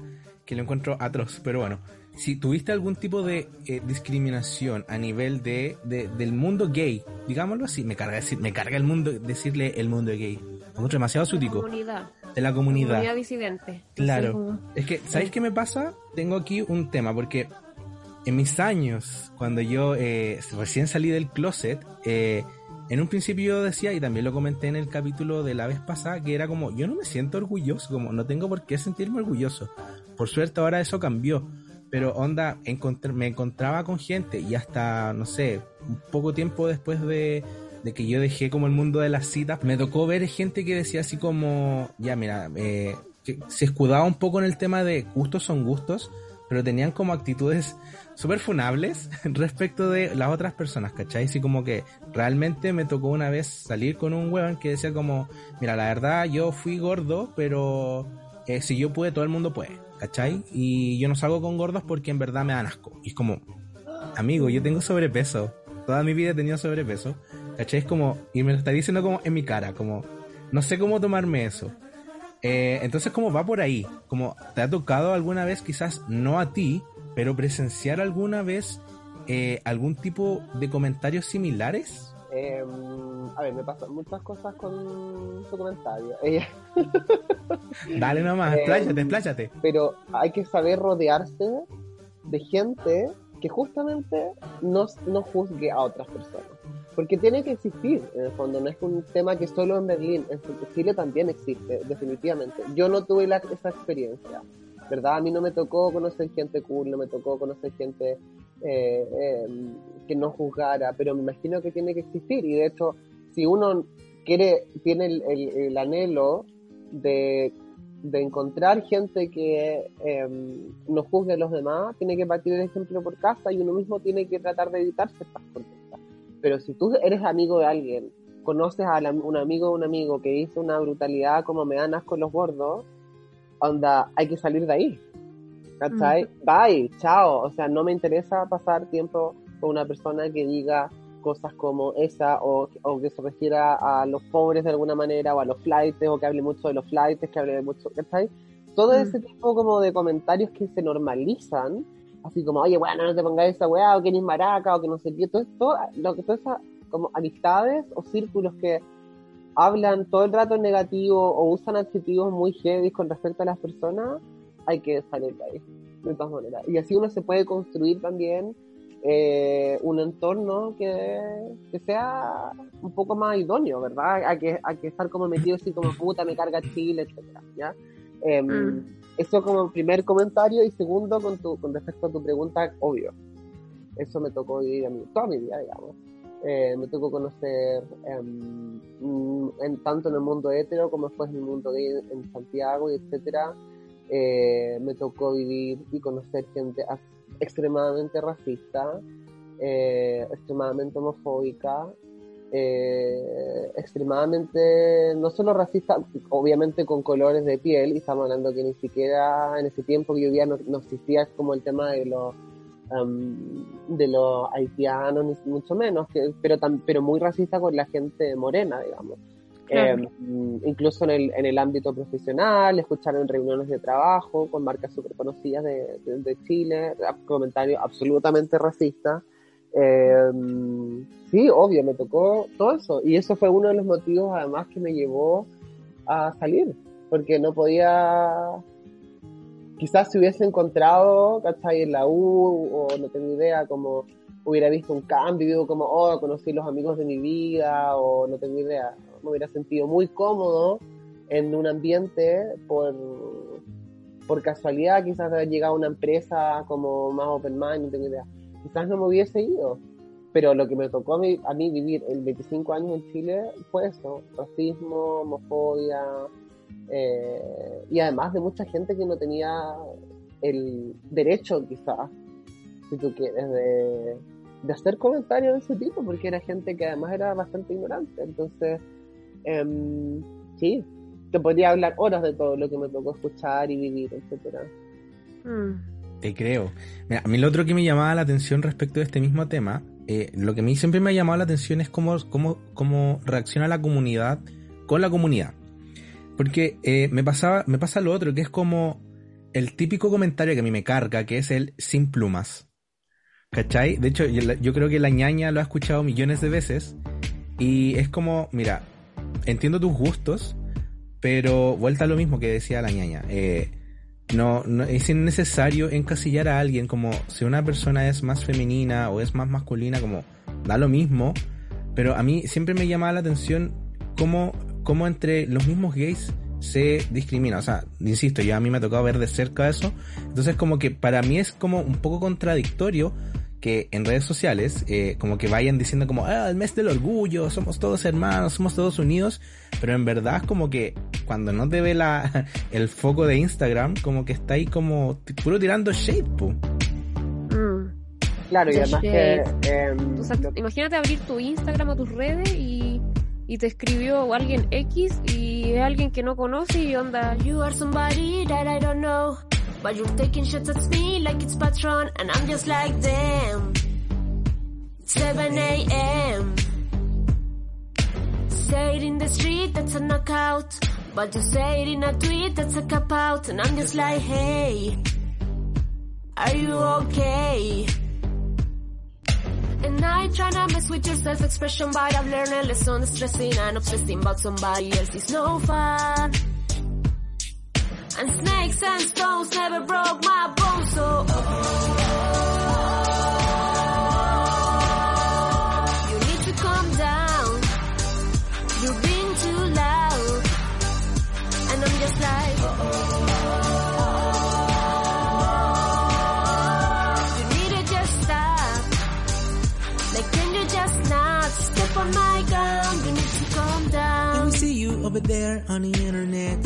que lo encuentro atroz, pero bueno, si tuviste algún tipo de eh, discriminación a nivel de, de- del mundo gay, digámoslo así, me carga decir, me carga el mundo decirle el mundo gay, encuentro demasiado sútico, Comunidad. de la comunidad. Comunidad disidente. Claro. Como- Es que, ¿sabéis qué me pasa? Tengo aquí un tema, porque en mis años, cuando yo eh, recién salí del closet, eh, en un principio yo decía, y también lo comenté en el capítulo de la vez pasada, que era como, yo no me siento orgulloso, como no tengo por qué sentirme orgulloso. Por suerte ahora eso cambió. Pero onda, me encontraba con gente y hasta, no sé, un poco tiempo después de, de que yo dejé como el mundo de las citas, me tocó ver gente que decía así como, ya mira, eh, se escudaba un poco en el tema de gustos son gustos, pero tenían como actitudes súper funables respecto de las otras personas, ¿cachai? Así como que realmente me tocó una vez salir con un weón que decía como, mira, la verdad yo fui gordo, pero eh, si yo pude, todo el mundo puede, ¿cachai? Y yo no salgo con gordos porque en verdad me dan asco. Y es como, amigo, yo tengo sobrepeso. Toda mi vida he tenido sobrepeso. ¿Cachai? Es como, y me lo está diciendo como en mi cara, como, no sé cómo tomarme eso. Eh, entonces, ¿cómo va por ahí? Como te ha tocado alguna vez, quizás no a ti, pero presenciar alguna vez eh, algún tipo de comentarios similares? Eh, a ver, me pasan muchas cosas con su comentario. Ella- Dale nomás, Eh, expláyate, expláyate. pero hay que saber rodearse de gente que justamente no, no juzgue a otras personas. Porque tiene que existir, en el fondo, no es un tema que solo en Berlín, en Chile también existe, definitivamente. Yo no tuve la- esa experiencia, ¿verdad? A mí no me tocó conocer gente cool, no me tocó conocer gente eh, eh, que no juzgara, pero me imagino que tiene que existir. Y de hecho, si uno quiere, tiene el, el- el anhelo de, de encontrar gente que eh, no juzgue a los demás, tiene que partir el ejemplo por casa y uno mismo tiene que tratar de evitar ciertas conductas. Pero si tú eres amigo de alguien, conoces a la- un amigo de un amigo que hizo una brutalidad como me dan asco los gordos, onda, hay que salir de ahí. ¿Cachai? Bye, chao. O sea, no me interesa pasar tiempo con una persona que diga cosas como esa o, o que se refiera a los pobres de alguna manera o a los flights o que hable mucho de los flights, que hable de mucho, ¿cachai? Todo Mm. ese tipo como de comentarios que se normalizan, así como, oye, bueno, no te pongas esa weá, o que eres maraca, o que no sé qué, todo esto, lo que todas esas como amistades o círculos que hablan todo el rato en negativo o usan adjetivos muy heavy con respecto a las personas, hay que salir de ahí, de todas maneras. Y así uno se puede construir también eh, un entorno que, que sea un poco más idóneo, ¿verdad? Hay que, hay que estar como metido así como puta, me carga Chile, etcétera, ¿ya? Em, Mm. Eso como primer comentario y segundo con, tu, con respecto a tu pregunta, obvio. Eso me tocó vivir a mí, toda mi vida, digamos. Eh, me tocó conocer en, tanto en el mundo hetero como después en el mundo gay en Santiago y etcétera. Eh, me tocó vivir y conocer gente extremadamente racista, eh, extremadamente homofóbica, eh, extremadamente, no solo racista, obviamente con colores de piel, y estamos hablando que ni siquiera en ese tiempo que yo vivía no, no existía como el tema de los de los haitianos, ni mucho menos, que, pero, tan, pero muy racista con la gente morena, digamos. Claro. Eh, incluso en el, en el ámbito profesional, escuchar en reuniones de trabajo con marcas súper conocidas de, de, de Chile, comentarios absolutamente racistas. Eh, sí, obvio, me tocó todo eso. Y eso fue uno de los motivos, además, que me llevó a salir. Porque no podía. Quizás si hubiese encontrado, ¿cachai? En la U, o no tengo idea, como hubiera visto un cambio, como, oh, conocí los amigos de mi vida, o no tengo idea. Me hubiera sentido muy cómodo en un ambiente por, por casualidad, quizás haber llegado a una empresa como más open mind, no tengo idea quizás no me hubiese ido. Pero lo que me tocó a mí, a mí vivir en 25 años en Chile fue eso, racismo, homofobia, eh, y además de mucha gente que no tenía el derecho quizás, si tú quieres, de, de hacer comentarios de ese tipo, porque era gente que además era bastante ignorante. Entonces, em, sí, te podría hablar horas de todo lo que me tocó escuchar y vivir, etcétera. Mm. Te creo. Mira, a mí lo otro que me llamaba la atención respecto de este mismo tema, eh, lo que a mí siempre me ha llamado la atención es cómo, cómo, cómo reacciona la comunidad con la comunidad. Porque eh, me, pasaba, me pasa lo otro, que es como el típico comentario que a mí me carga, que es el sin plumas. ¿Cachai? De hecho, yo, creo que la ñaña lo ha escuchado millones de veces. Y es como, mira, entiendo tus gustos, pero vuelta a lo mismo que decía la ñaña. Eh, no, no es innecesario encasillar a alguien como si una persona es más femenina o es más masculina, como da lo mismo. Pero a mí siempre me llamaba la atención cómo, cómo entre los mismos gays se discrimina. O sea, insisto, ya a mí me ha tocado ver de cerca eso. Entonces como que para mí es como un poco contradictorio que en redes sociales eh, como que vayan diciendo como, ah, el mes del orgullo, somos todos hermanos, somos todos unidos, pero en verdad es como que cuando no te ve la, el foco de Instagram, como que está ahí como puro tirando shade, po. Mm. Claro, y además que... em, O sea, imagínate abrir tu Instagram o tus redes y, y te escribió alguien X y es alguien que no conoce y onda, You are somebody that I don't know. But you're taking shots at me like it's Patron. And I'm just like, them. 7 a.m. Say it in the street, that's a knockout. But you say it in a tweet that's a cop out, and I'm just like, hey, are you okay? And I ain't tryna mess with your self-expression, but I've learned a lesson. Stressing and obsessing about somebody else is no fun. And snakes and stones never broke my bones, so oh. There on the internet,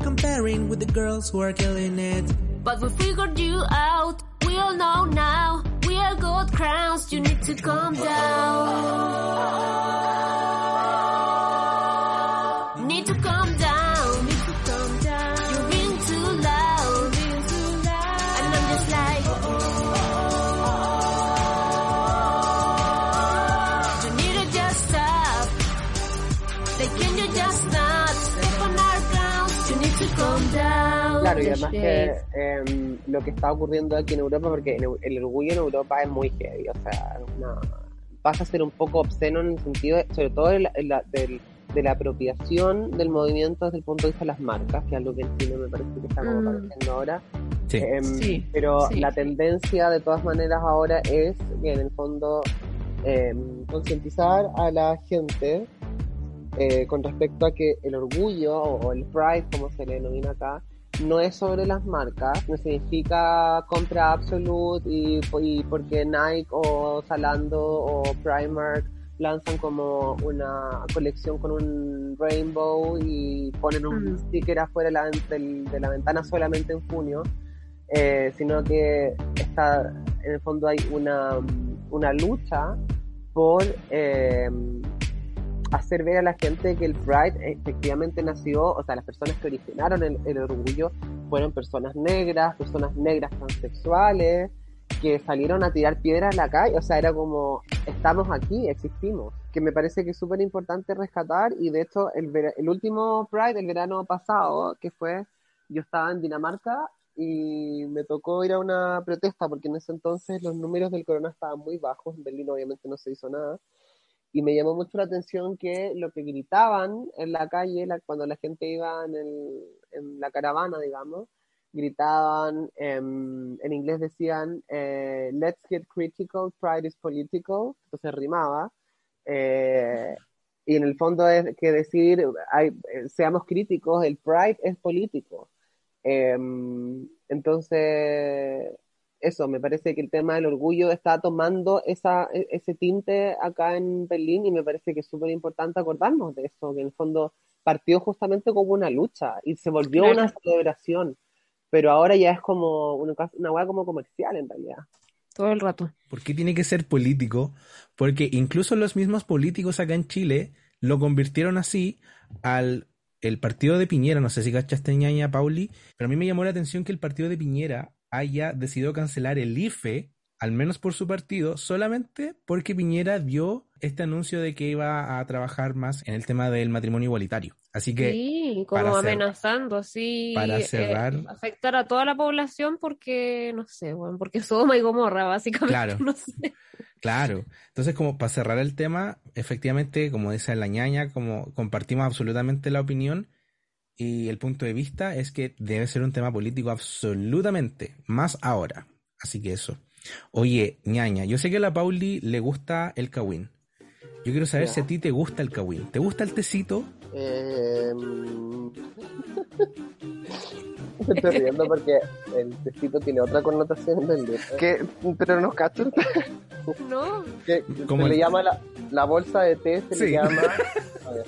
comparing with the girls who are killing it. But we figured you out. We all know now. We are gold crowns. You need to calm down. Además que em, lo que está ocurriendo aquí en Europa, porque el, el orgullo en Europa es muy heavy, o sea, no, pasa a ser un poco obsceno en el sentido, de- sobre todo de la, de la- del- de la apropiación del movimiento desde el punto de vista de las marcas, que es algo que en Chile me parece que está como Mm. apareciendo ahora. Sí. Em, Sí, pero sí. la tendencia de todas maneras ahora es que en el fondo em, concientizar a la gente eh, con respecto a que el orgullo o, o el pride, como se le denomina acá, no es sobre las marcas, no significa compra absolute y, y porque Nike o Zalando o Primark lanzan como una colección con un rainbow y ponen un Mm. sticker afuera de la, del- de la ventana solamente en junio, eh, sino que está, en el fondo hay una, una lucha por eh, hacer ver a la gente que el Pride efectivamente nació, o sea, las personas que originaron el, orgullo fueron personas negras, personas negras transexuales, que salieron a tirar piedras en la calle, o sea, era como, estamos aquí, existimos, que me parece que es súper importante rescatar y de hecho el, el último Pride, el verano pasado, que fue, yo estaba en Dinamarca y me tocó ir a una protesta porque en ese entonces los números del corona estaban muy bajos, en Berlín obviamente no se hizo nada, y me llamó mucho la atención que lo que gritaban en la calle, cuando la gente iba en, el, la caravana, digamos, gritaban, em, en inglés decían, eh, let's get critical, pride is political, entonces rimaba, eh, y en el fondo es que decir, hay- seamos críticos, el pride es político. Em, entonces, eso, me parece que el tema del orgullo está tomando esa, e- ese tinte acá en Berlín y me parece que es súper importante acordarnos de eso, que en el fondo partió justamente como una lucha y se volvió Claro. una celebración, pero ahora ya es como una, cosa- una hueá como comercial en realidad. Todo el rato. ¿Por qué tiene que ser político? Porque incluso los mismos políticos acá en Chile lo convirtieron así al el partido de Piñera, no sé si cachaste ñaña Pauli, pero a mí me llamó la atención que el partido de Piñera haya decidido cancelar el IFE, al menos por su partido, solamente porque Piñera dio este anuncio de que iba a trabajar más en el tema del matrimonio igualitario. Así que Sí, como amenazando así para eh, cerrar- afectar a toda la población porque, no sé, bueno, porque Sodoma y Gomorra, básicamente, Claro. no sé. Claro, entonces como para cerrar el tema, efectivamente, como dice la ñaña, como compartimos absolutamente la opinión y el punto de vista es que debe ser un tema político absolutamente, más ahora. Así que eso. Oye, ñaña, yo sé que a la Pauli le gusta el kawin. Yo quiero saber si a ti te gusta el kawin. ¿Te gusta el tecito? Eh, me estoy riendo porque el tecito tiene otra connotación del. Que, pero no cacho. No, Que Como se le llama la, la bolsa de té, se Sí. le llama. A ver.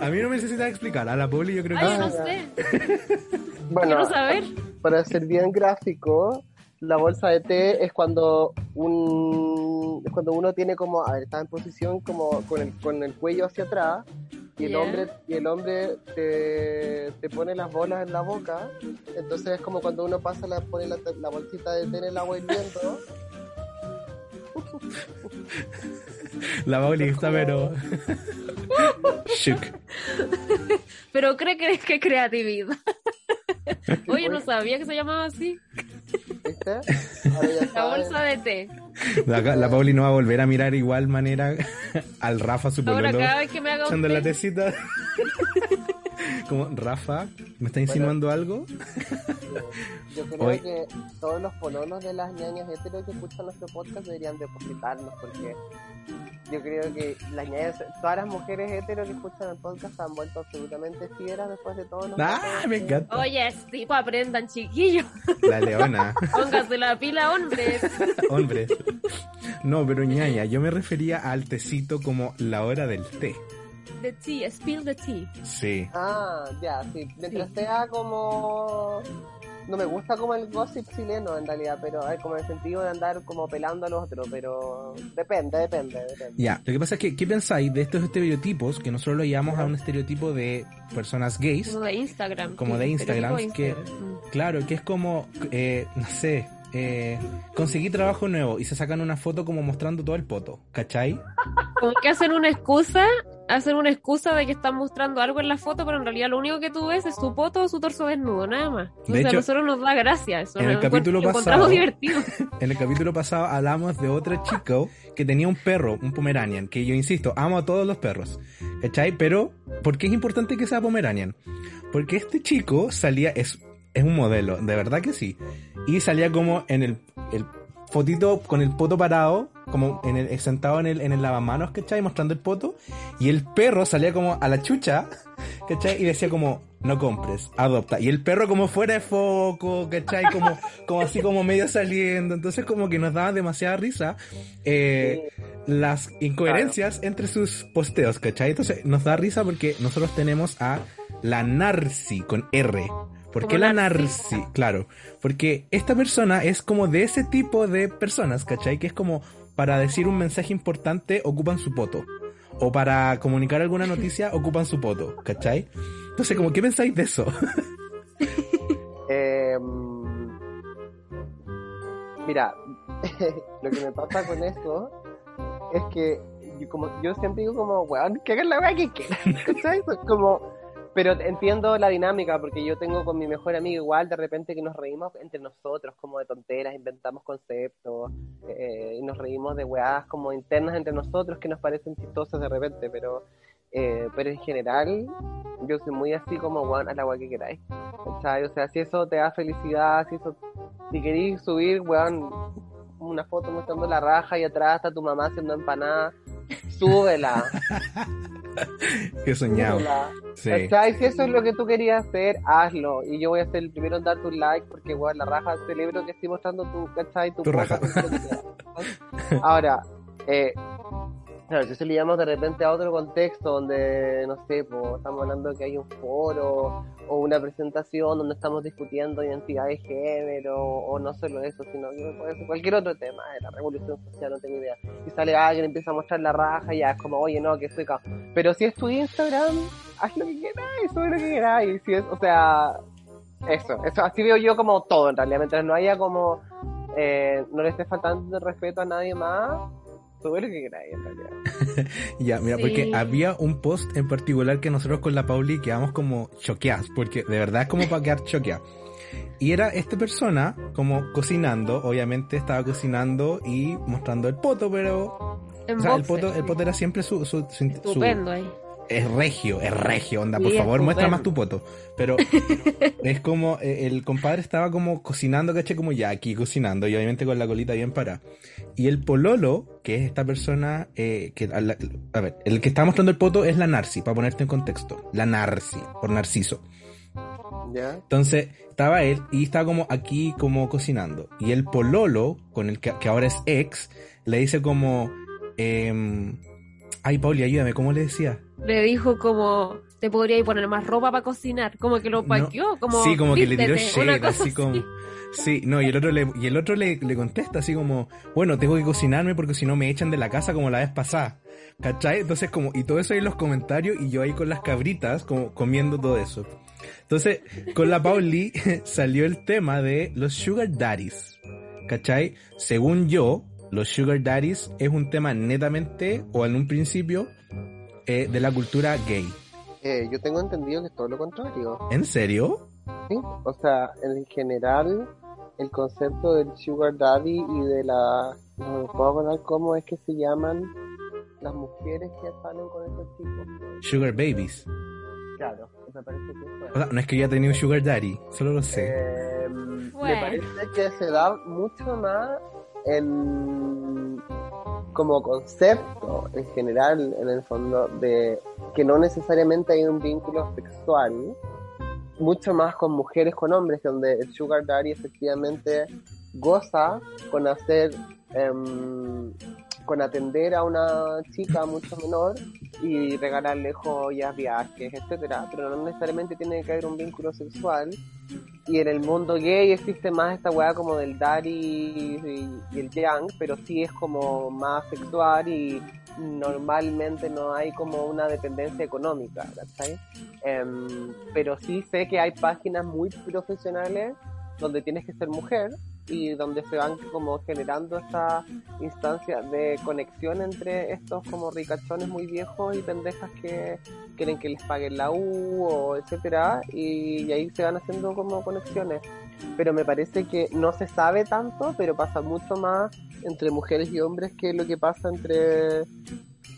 A mí no me necesitas explicar, a la Pauli yo creo que... ay, no sé, Bueno, quiero saber. para ser bien gráfico, la bolsa de té es cuando un es cuando uno tiene como, a ver, está en posición como con el, con el cuello hacia atrás y el hombre y el hombre te, te pone las bolas en la boca, entonces es como cuando uno pasa la pone la, la bolsita de té en el agua hirviendo. La Pauli está pero... Shook. pero cree que es que creatividad. Oye, no sabía que se llamaba así. La bolsa de té. La, la Pauli no va a volver a mirar igual manera al Rafa su Ahora pololo cada vez que me haga un echando la té, tecita. Como, Rafa, ¿me está insinuando algo? Yo creo Hoy- que todos los pololos de las ñañas heteros que escuchan nuestro podcast deberían depositarnos porque yo creo que las ñañas, todas las mujeres heteros que escuchan el podcast han vuelto absolutamente fieras después de todos los ¡Ah, podcasts. me encanta! Oye, es tipo, aprendan, chiquillos. La leona. Pónganse la pila, hombres. Hombre. No, pero ñaña, yo me refería al tecito como la hora del té. The tea, spill the tea. Sí. Ah, ya, sí. Mientras Sí. sea como... No me gusta como el gossip chileno en realidad, pero es como el sentido de andar como pelando al otro, pero depende, depende, depende. Ya, lo que pasa es que, ¿qué pensáis de estos estereotipos que nosotros lo llamamos a un estereotipo de personas gays? Como de Instagram. Como de Instagram, que- Instagram. Mm. Claro, que es como, eh, no sé, eh, conseguí trabajo nuevo y se sacan una foto como mostrando todo el poto, ¿cachai? Como que hacen una excusa, hacen una excusa de que están mostrando algo en la foto, pero en realidad lo único que tú ves es su poto o su torso desnudo, nada más. O De hecho, a nosotros nos da gracia eso. en el lo capítulo lo pasado- divertido. En el capítulo pasado hablamos de otro chico que tenía un perro, un Pomeranian, que yo insisto, amo a todos los perros, ¿cachai? Pero, ¿por qué es importante que sea Pomeranian? Porque este chico salía, es, es un modelo, de verdad que sí, y salía como en el, el fotito con el poto parado, como en el, sentado en el, en el lavamanos, ¿cachai? Mostrando el poto, y el perro salía como a la chucha, ¿cachai? Y decía como, no compres, adopta. Y el perro como fuera de foco, ¿cachai? Como, como así como medio saliendo. Entonces como que nos daba demasiada risa eh, las incoherencias entre sus posteos, ¿cachai? Entonces nos da risa porque nosotros tenemos a la Narci con R. ¿Por qué la narcisista. Narci? Claro, porque esta persona es como de ese tipo de personas, ¿cachai? Que es como para decir un mensaje importante ocupan su poto. O para comunicar alguna noticia ocupan su poto, ¿cachai? Entonces, como, ¿qué pensáis de eso? Eh, mira, lo que me pasa con eso es que yo, como, yo siempre digo como, weón, que hagan la weá que quieran, ¿cachai? Es Como, pero entiendo la dinámica porque yo tengo con mi mejor amigo igual de repente que nos reímos entre nosotros como de tonteras, inventamos conceptos eh, y nos reímos de weás como internas entre nosotros que nos parecen chistosas de repente, pero eh, pero en general yo soy muy así como weón, a la weá que queráis. ¿cachai? O sea, si eso te da felicidad, si eso, si queréis subir, weón, una foto mostrando la raja y atrás está tu mamá haciendo empanada, súbela, Qué soñado. súbela. Sí. Si eso es lo que tú querías hacer, hazlo. Y yo voy a ser el primero en dar tu like porque, weón, la raja celebro que estoy mostrando tu, ¿cachai? Tu, Tu raja. Ahora, eh, claro, si eso le llamamos de repente a otro contexto donde, no sé, pues, estamos hablando de que hay un foro o una presentación donde estamos discutiendo identidad de género o no solo eso, sino que puede ser cualquier otro tema de la revolución social, no tengo idea. Y sale alguien, empieza a mostrar la raja y ya es como, oye, no, que estoy acá. Pero si es tu Instagram, haz lo que quieras, sube lo que. Y es, o sea, eso, eso, así veo yo como todo en realidad, mientras no haya como, eh, no le esté faltando respeto a nadie más, sube lo que queráis en realidad. Ya, mira, Sí. porque había un post en particular que nosotros con la Pauli quedamos como choqueados, porque de verdad es como para quedar choqueados. Y era esta persona como cocinando, obviamente estaba cocinando y mostrando el poto, pero... En O sea, el boxer. poto, el poto era siempre su... su, su- su- Estupendo ahí. Es regio, es regio, onda, por favor, muestra más tu poto. Pero es como, eh, el compadre estaba como cocinando, caché, como ya aquí cocinando, y obviamente con la colita bien parada. Y el pololo, que es esta persona, eh, que, a, la- a ver, el que está mostrando el poto es la Narci, para ponerte en contexto. La Narci, por Narciso. ¿Ya? Entonces, estaba él y estaba como aquí como cocinando. Y el pololo, con el que, que ahora es ex, le dice como, em, ay, Pauli, ayúdame, ¿cómo le decía? Le dijo como, te podría ir poner más ropa para cocinar. Como que lo No. paqueó, como. sí, como que le tiró shade, así como. Sí, no, y el otro le, y el otro le, le contesta así como, bueno, tengo que cocinarme porque si no me echan de la casa como la vez pasada. ¿Cachai? Entonces como, y todo eso ahí en los comentarios y yo ahí con las cabritas como comiendo todo eso. Entonces, con la Pauli salió el tema de los sugar daddies. ¿Cachai? Según yo, los sugar daddies es un tema netamente, o en un principio, eh, de la cultura gay. Eh, yo tengo entendido que es todo lo contrario. ¿En serio? Sí, o sea, en general, el concepto del sugar daddy y de la... No puedo acordar cómo es que se llaman las mujeres que salen con estos chicos. Sugar babies. Claro, me parece que es. O sea, no es que yo haya tenido un sugar daddy, solo lo sé. Eh, Bueno. Me parece que se da mucho más en como concepto en general, en el fondo, de que no necesariamente hay un vínculo sexual, mucho más con mujeres con hombres, donde el sugar daddy efectivamente goza con hacer, em, con atender a una chica mucho menor y regalarle joyas, viajes, etcétera, pero no necesariamente tiene que haber un vínculo sexual. Y en el mundo gay existe más esta weá como del daddy y, y el young, pero sí es como más sexual y normalmente no hay como una dependencia económica, ¿cachai? Em, pero sí sé que hay páginas muy profesionales donde tienes que ser mujer y donde se van como generando esta instancia de conexión entre estos como ricachones muy viejos y pendejas que quieren que les paguen la U o etcétera y, ahí se van haciendo como conexiones. Pero me parece que no se sabe tanto pero pasa mucho más entre mujeres y hombres que lo que pasa entre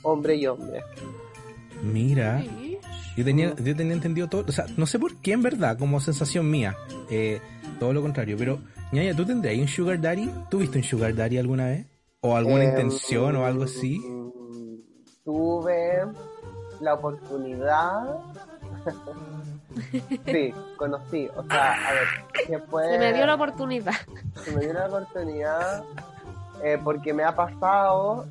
hombre y hombre. Mira, yo tenía, yo tenía entendido todo, o sea, no sé por qué en verdad, como sensación mía, eh, todo lo contrario, pero, ñaña, ¿tú tendrías un sugar daddy? ¿Tuviste un sugar daddy alguna vez? ¿O alguna Em, intención o algo así? tuve la oportunidad sí conocí o sea a ver fue Se me dio la oportunidad. se me dio la oportunidad eh, porque me ha pasado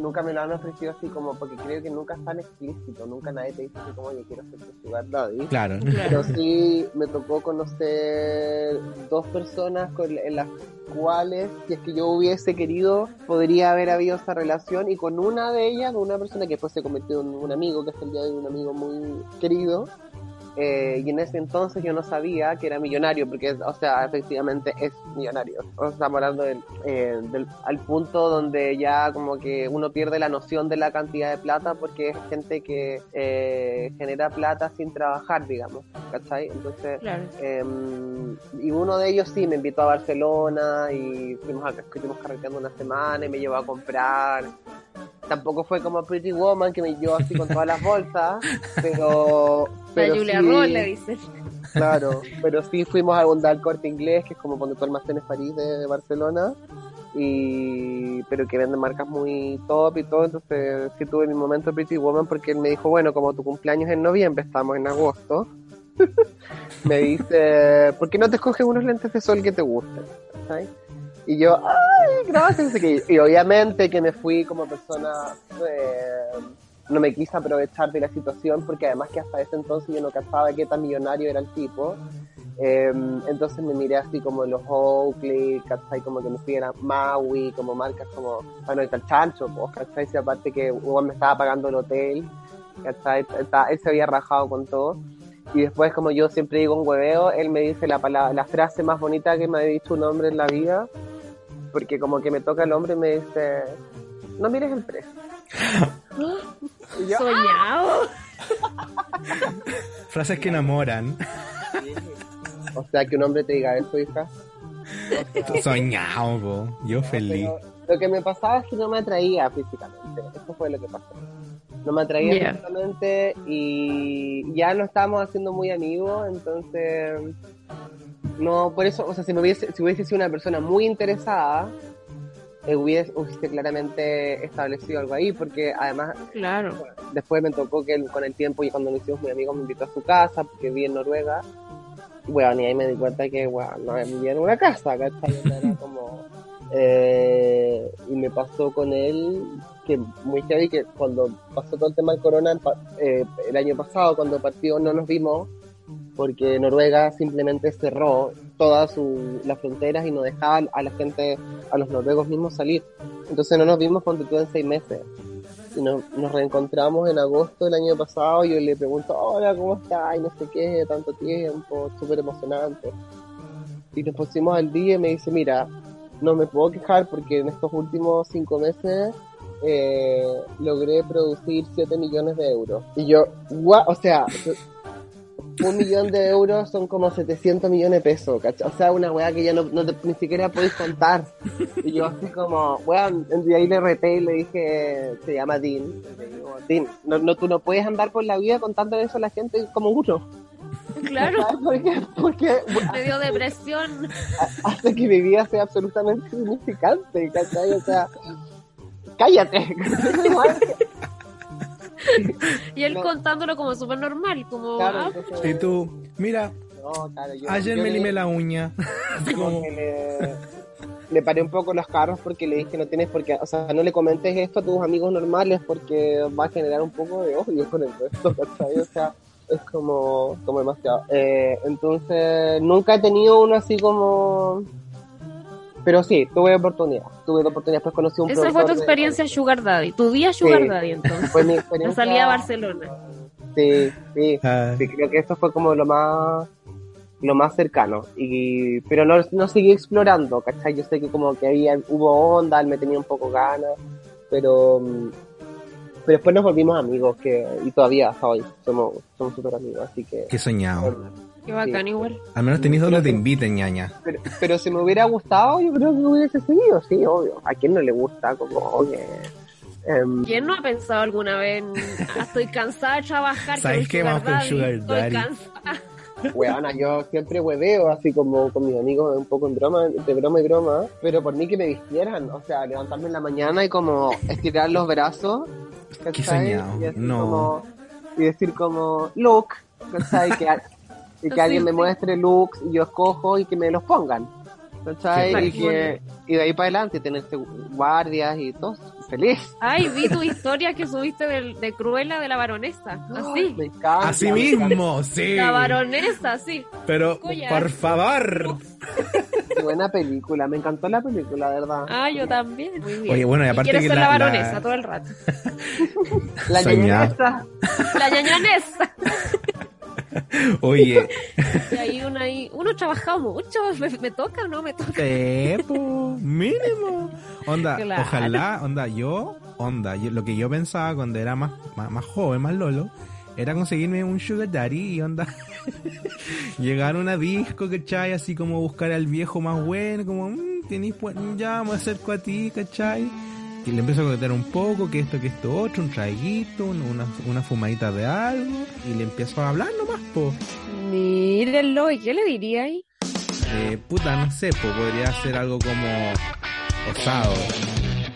nunca me lo han ofrecido así como porque creo que nunca es tan explícito nunca nadie te dice así como yo quiero ser tu sugar daddy Claro. pero sí me tocó conocer dos personas con, en las cuales, si es que yo hubiese querido, podría haber habido esa relación y con una de ellas, con una persona que después se convirtió en un amigo, que es el día de hoy un amigo muy querido, eh, y en ese entonces yo no sabía que era millonario, porque, o sea, efectivamente es millonario. O sea, estamos hablando del, eh, del- al punto donde ya como que uno pierde la noción de la cantidad de plata porque es gente que eh, genera plata sin trabajar, digamos, ¿cachai? Entonces, Claro. eh, y uno de ellos sí me invitó a Barcelona y fuimos a, estuvimos carreteando una semana y me llevó a comprar. Tampoco fue como Pretty Woman que me llevó así con todas las bolsas, pero. La pero Julia sí, Roll le dicen. Claro, pero sí fuimos a un al corte inglés, que es como cuando tú almacenes París de, de Barcelona, y pero que venden marcas muy top y todo, entonces sí tuve mi momento Pretty Woman porque él me dijo, bueno, como tu cumpleaños es en noviembre, estamos en agosto, me dice, ¿por qué no te escoges unos lentes de sol que te gusten? ¿Cachai? Y yo, ay, gracias. Y obviamente que me fui como persona, eh, no me quise aprovechar de la situación porque además que hasta ese entonces yo no cachaba qué tan millonario era el tipo. Eh, entonces me miré así como los Oakley, ¿cachai? Como que me fui a Maui, como marcas como, bueno, el chancho, ¿cachai? Si aparte que me estaba pagando el hotel, ¿cachai? Está- Él se había rajado con todo. Y después, como yo siempre digo un hueveo, él me dice la, palabra, la frase más bonita que me ha dicho un hombre en la vida, porque como que me toca el hombre y me dice, no mires el precio. Yo, Soñado. Frases que enamoran. o sea, que un hombre te diga eso, hija. Soñado, po. Yo feliz. Lo que me pasaba es que no me atraía físicamente. Eso fue lo que pasó. No me atraía Yeah. físicamente y ya no estábamos haciendo muy amigos, entonces no, por eso, o sea, si me hubiese, si hubiese sido una persona muy interesada, eh, hubiese, hubiese claramente establecido algo ahí, porque además Claro. después me tocó que con el tiempo y cuando nos hicimos muy amigos me invitó a su casa porque vi en Noruega y bueno, y ahí me di cuenta que bueno, no vivía en una casa, ¿cachai? Era como eh, y me pasó con él que muy heavy que cuando pasó todo el tema del corona eh, el año pasado cuando partió no nos vimos porque Noruega simplemente cerró todas las fronteras y no dejaba a la gente, a los noruegos mismos salir. Entonces no nos vimos cuando tú en seis meses. Y nos, nos reencontramos en agosto del año pasado y yo le pregunto, hola, ¿cómo estás? Y no sé qué, tanto tiempo, súper emocionante. Y nos pusimos al día y me dice, mira, no me puedo quejar porque en estos últimos cinco meses eh, logré producir 7 millones de euros. Y yo, guau, o sea, un millón de euros son como 700 millones de pesos, ¿cachai? O sea, una weá que ya no, no te- ni siquiera podéis contar. Y yo así como, weón, y ahí le reté y le dije, se llama Dean. Y le digo, Dean, no, no, tú no puedes andar por la vida contando eso a la gente como uno. Claro, ¿Sabes por qué? Porque me dio depresión. hace que mi vida sea absolutamente significante, ¿cachai? O sea, cállate. Y él No. contándolo como súper normal, como, Claro, ah, entonces, Y tú, mira, no, claro, yo- ayer yo me le- limé la uña. Como le, le paré un poco los carros porque le dije no tienes por qué, o sea, no le comentes esto a tus amigos normales porque va a generar un poco de odio con el resto, ¿cachai? O sea, es como, como demasiado. Eh, entonces, nunca he tenido uno así como... Pero sí, tuve oportunidad, tuve la oportunidad, pues conocí un esa fue tu productor de- experiencia Sugar Daddy, tu día Sugar Sí. Daddy entonces. Fue mi La experiencia. salida a Barcelona. Sí, sí. ah, Sí, creo que esto fue como lo más lo más cercano y pero no, no seguí explorando ¿cachai? yo sé que como que había hubo onda él me tenía un poco ganas pero mm, pero después nos volvimos amigos que y todavía hasta hoy somos somos súper amigos así que qué soñado. Qué bacán Sí. igual. Al menos tenéis donde te inviten, ñaña. pero, pero si me hubiera gustado yo creo que hubiese seguido sí obvio a quién no le gusta como oye em, ¿Quién no ha pensado alguna vez en, "Ah, estoy cansada de trabajar? ¿Sabes qué? Vamos con Sugar Estoy Daddy". cansada. Weona, yo siempre hueveo así como con mis amigos, un poco en broma, de broma y broma, pero por mí que me vistieran, o sea, levantarme en la mañana y como estirar los brazos, Qué soñado, Y, decir no. como, y decir como, look, ¿cachai? Que, y que Sí, alguien me sí. muestre looks y yo escojo y que me los pongan, ¿cachai? Y, que, y de ahí para adelante tener guardias y todo, feliz. Ay, vi tu historia que subiste del- de, Cruella de la baronesa. Así. Me encanta. Así me encanta. mismo, sí. La baronesa, sí. Pero, Cuya. por favor. Qué buena película, me encantó la película, de verdad. Ah, yo también. Muy bien. Oye, bueno, y aparte quieres que ser la- la, la- baronesa todo el rato. La ñañanesa. La ñañanesa. Oye, Y ahí uno, ahí, uno ha trabajado mucho. ¿Me, me toca o no me toca? mínimo. Onda, Claro. ojalá, onda, yo, onda, yo- lo que yo pensaba cuando era más, más, más joven, más lolo, era conseguirme un sugar daddy y onda, llegar a una disco, ¿cachai? Así como buscar al viejo más bueno, como, mmm, tenés, pues, ya me acerco a ti, ¿cachai? Y le empiezo a contar un poco, que esto, que esto otro, un traguito, un- una, una fumadita de algo, y le empiezo a hablar nomás, po. Mírenlo. ¿Y qué le diría ahí? Eh, puta, no sé, pues podría ser algo como osado,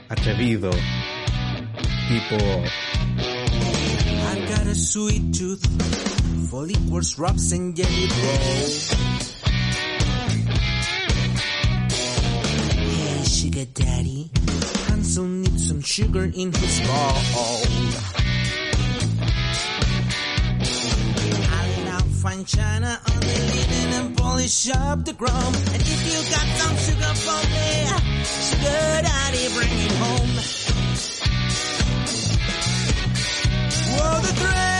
atrevido, tipo, I've got a sweet tooth for liquors, rubs, and jelly roll. Hey, sugar daddy, Hansel needs some sugar in his bowl. I love fine china on the linen and polish up the chrome. And if you got some sugar for me, sugar daddy, bring it home. Whoa, the thrill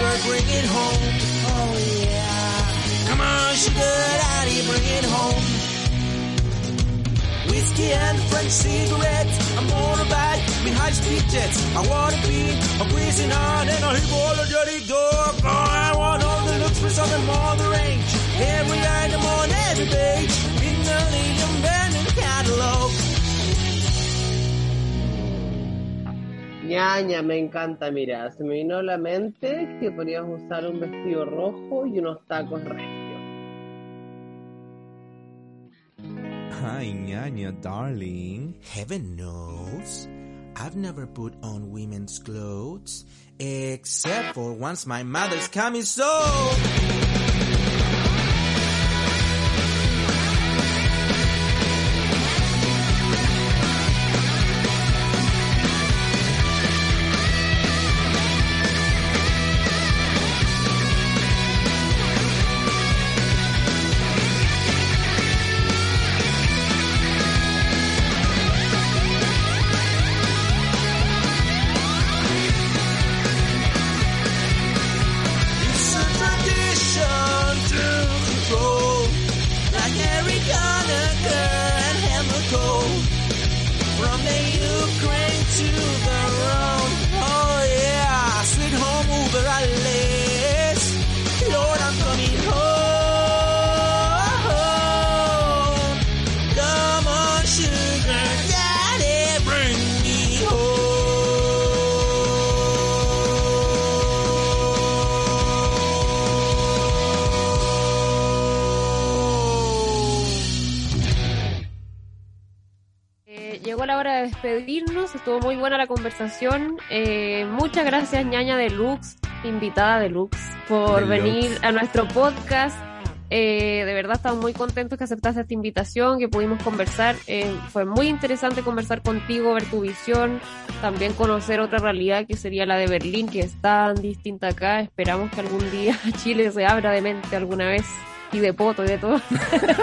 sugar, bring it home. Oh yeah, come on, sugar daddy, bring it home. Whiskey and French cigarettes, I'm on a motorbike with high-speed jets. I wanna be a on and a apologetic dog. Oh, I want all the looks for something more the range. Every item on every page in the Lilium Bennett catalog. Ñaña, me encanta, mira, se me vino a la mente que podrías usar un vestido rojo y unos tacos regios. ay, ñaña, darling. Heaven knows, I've never put on women's clothes, except for once my mother's coming despedirnos. Estuvo muy buena la conversación. Eh, muchas gracias, ñaña Deluxe, invitada Deluxe, por Deluxe. venir a nuestro podcast. Eh, de verdad estamos muy contentos que aceptaste esta invitación, que pudimos conversar. Eh, fue muy interesante conversar contigo, ver tu visión, también conocer otra realidad que sería la de Berlín, que es tan distinta acá. Esperamos que algún día Chile se abra de mente alguna vez y de poto y de todo,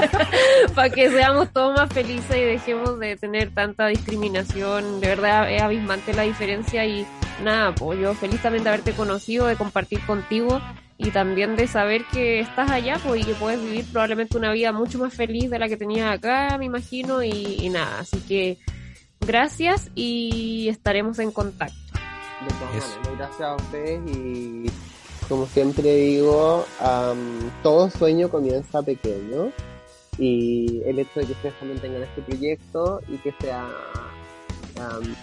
para que seamos todos más felices y dejemos de tener tanta discriminación. De verdad es abismante la diferencia y nada, pues yo feliz también de haberte conocido, de compartir contigo y también de saber que estás allá pues, y que puedes vivir probablemente una vida mucho más feliz de la que tenías acá, me imagino, y, y nada, así que gracias y estaremos en contacto. De todas maneras, gracias a ustedes y como siempre digo, am, todo sueño comienza pequeño. Y el hecho de que ustedes también tengan este proyecto y que sea am,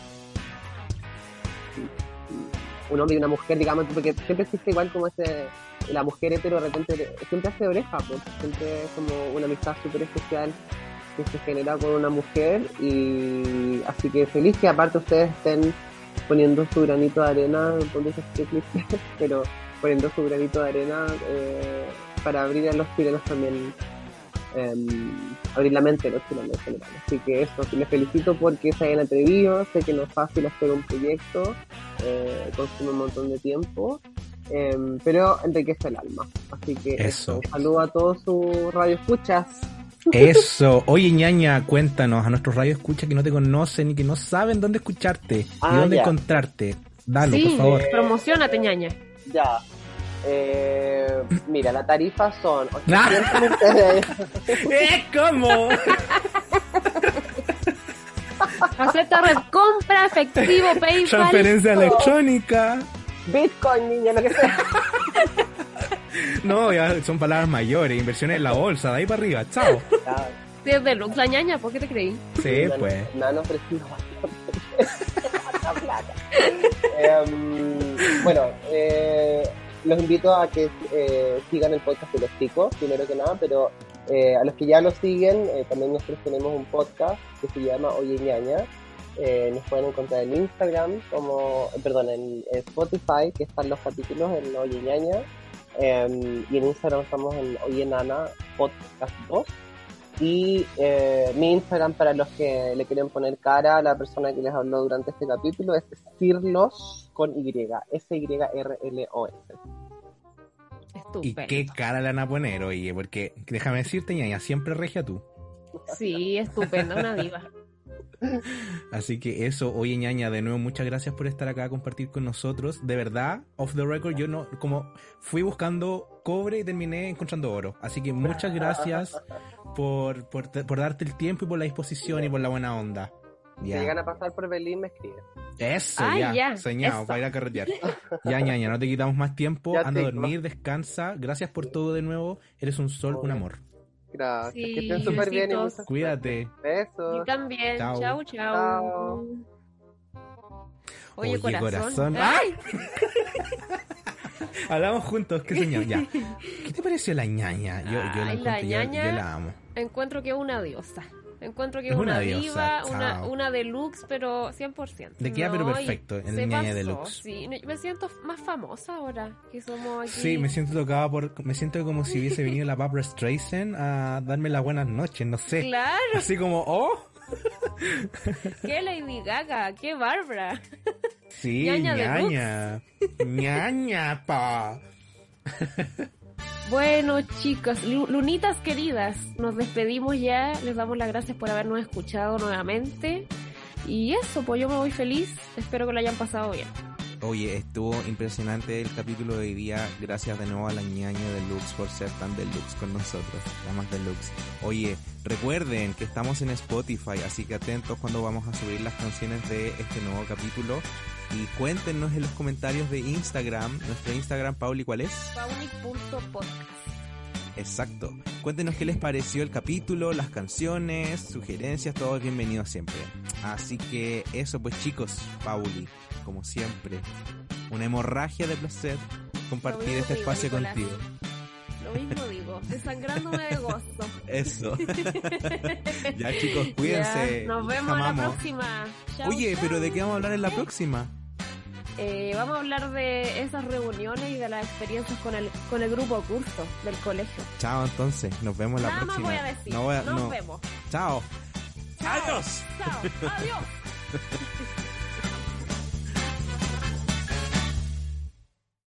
un hombre y una mujer, digamos, porque siempre existe igual como ese, la mujer hetero de repente siempre hace oreja, pues, siempre es como una amistad súper especial que se genera con una mujer y así que feliz que aparte ustedes estén poniendo su granito de arena, escuche cliché, pero poniendo su granito de arena eh, para abrir a los chilenos también, em, abrir la mente de los chilenos en general. Así que eso, les felicito porque se hayan atrevido, sé que no es fácil hacer un proyecto, eh, consume un montón de tiempo, em, pero enriquece el alma. Así que Eso. un saludo a todos sus radioescuchas. Eso. Oye, ñaña, cuéntanos a nuestros radios escucha que no te conocen y que no saben dónde escucharte y Ah, dónde ya. encontrarte. Dalo, sí, por favor. promocionate, ñaña. Ya. Eh, mira, la tarifa son Ah. 800 ustedes. ¿Eh? ¿Cómo? Acepta red compra, efectivo, PayPal. Transferencia electrónica. Bitcoin, niña, lo que sea. No, ya son palabras mayores. Inversiones en la bolsa, de ahí para arriba. Chao. Es Deluxe la ñaña, ¿por qué te creí? Sí, pues. Bastante Harta plata. Em, bueno, eh, los invito a que eh, sigan el podcast de los chicos, primero que nada, pero eh, a los que ya lo siguen, eh, también nosotros tenemos un podcast que se llama Oye Ñaña. Eh, nos pueden encontrar en Instagram, como, perdón, en, en Spotify, que están los capítulos en Oye Ñaña. Em, y en Instagram estamos en Oye Nana Podcast 2. Y eh, mi Instagram, para los que le quieren poner cara a la persona que les habló durante este capítulo, es Sirlos con Y, S-Y-R-L-O-S. ¿Y qué cara le van a poner, oye? Porque déjame decirte, ñaña, siempre regia tú. Sí, estupenda, una diva. Así que eso, oye ñaña, de nuevo muchas gracias por estar acá a compartir con nosotros. De verdad, off the record, yo no, como fui buscando cobre y terminé encontrando oro. Así que muchas gracias por, por, por darte el tiempo y por la disposición y por la buena onda. Si llegan a pasar por Berlín, me escriben. Eso, Ay, ya, ya, soñado, eso. para ir a carretear. Ya, ñaña, no te quitamos más tiempo. Ya, Anda a dormir, descansa. Gracias por todo de nuevo. Eres un sol, un amor. Gracias. Sí, que estén súper bien. y muchas Cuídate. Besos. Y también. Chao. Chao, chao. Chao. Oye, Oye, corazón. corazón. Ay, Hablamos juntos, qué soñado. Ya. ¿Qué te pareció la ñaña? Yo, yo la, Ay, la encuentro- yo- ñaña. yo la amo. encuentro que es una diosa. Encuentro que Es una una, diosa, diva, una, una deluxe, pero 100%. Le queda pero No, y perfecto se el ñaña pasó, deluxe. Sí, me siento más famosa ahora que somos aquí. Sí, me siento tocada por. Me siento como si hubiese venido la Barbara Streisand a darme las buenas noches, no sé. Claro, Así como, oh. qué Lady Gaga, qué Bárbara. Sí, Ñaña ñaña. ñaña, pa. Bueno, chicos, lu- lunitas queridas, nos despedimos ya. Les damos las gracias por habernos escuchado nuevamente. Y eso, pues yo me voy feliz. Espero que lo hayan pasado bien. Oye, estuvo impresionante el capítulo de hoy día. Gracias de nuevo a la ñaña deluxe por ser tan deluxe con nosotros. La más deluxe. Oye, recuerden que estamos en Spotify, así que atentos cuando vamos a subir las canciones de este nuevo capítulo. Y cuéntenos en los comentarios de Instagram. Nuestro Instagram, Pauli, ¿cuál es? Pauli.podcast. Exacto. Cuéntenos qué les pareció el capítulo, las canciones, sugerencias, todo es bienvenido siempre. Así que eso pues chicos, Pauli, como siempre, una hemorragia de placer compartir este digo, espacio Nicolás. contigo. Lo mismo digo, desangrándome de gozo. Eso. ya chicos, cuídense. Ya, nos vemos en la Amamos. próxima. Chau, Oye, chau. pero ¿de qué vamos a hablar en la próxima? Eh, vamos a hablar de esas reuniones y de las experiencias con el, con el grupo curso del colegio. Chao, entonces. Nos vemos la Nada más próxima. voy a decir. No voy a- Nos no. vemos. Chao. Chao. Chao. Adiós.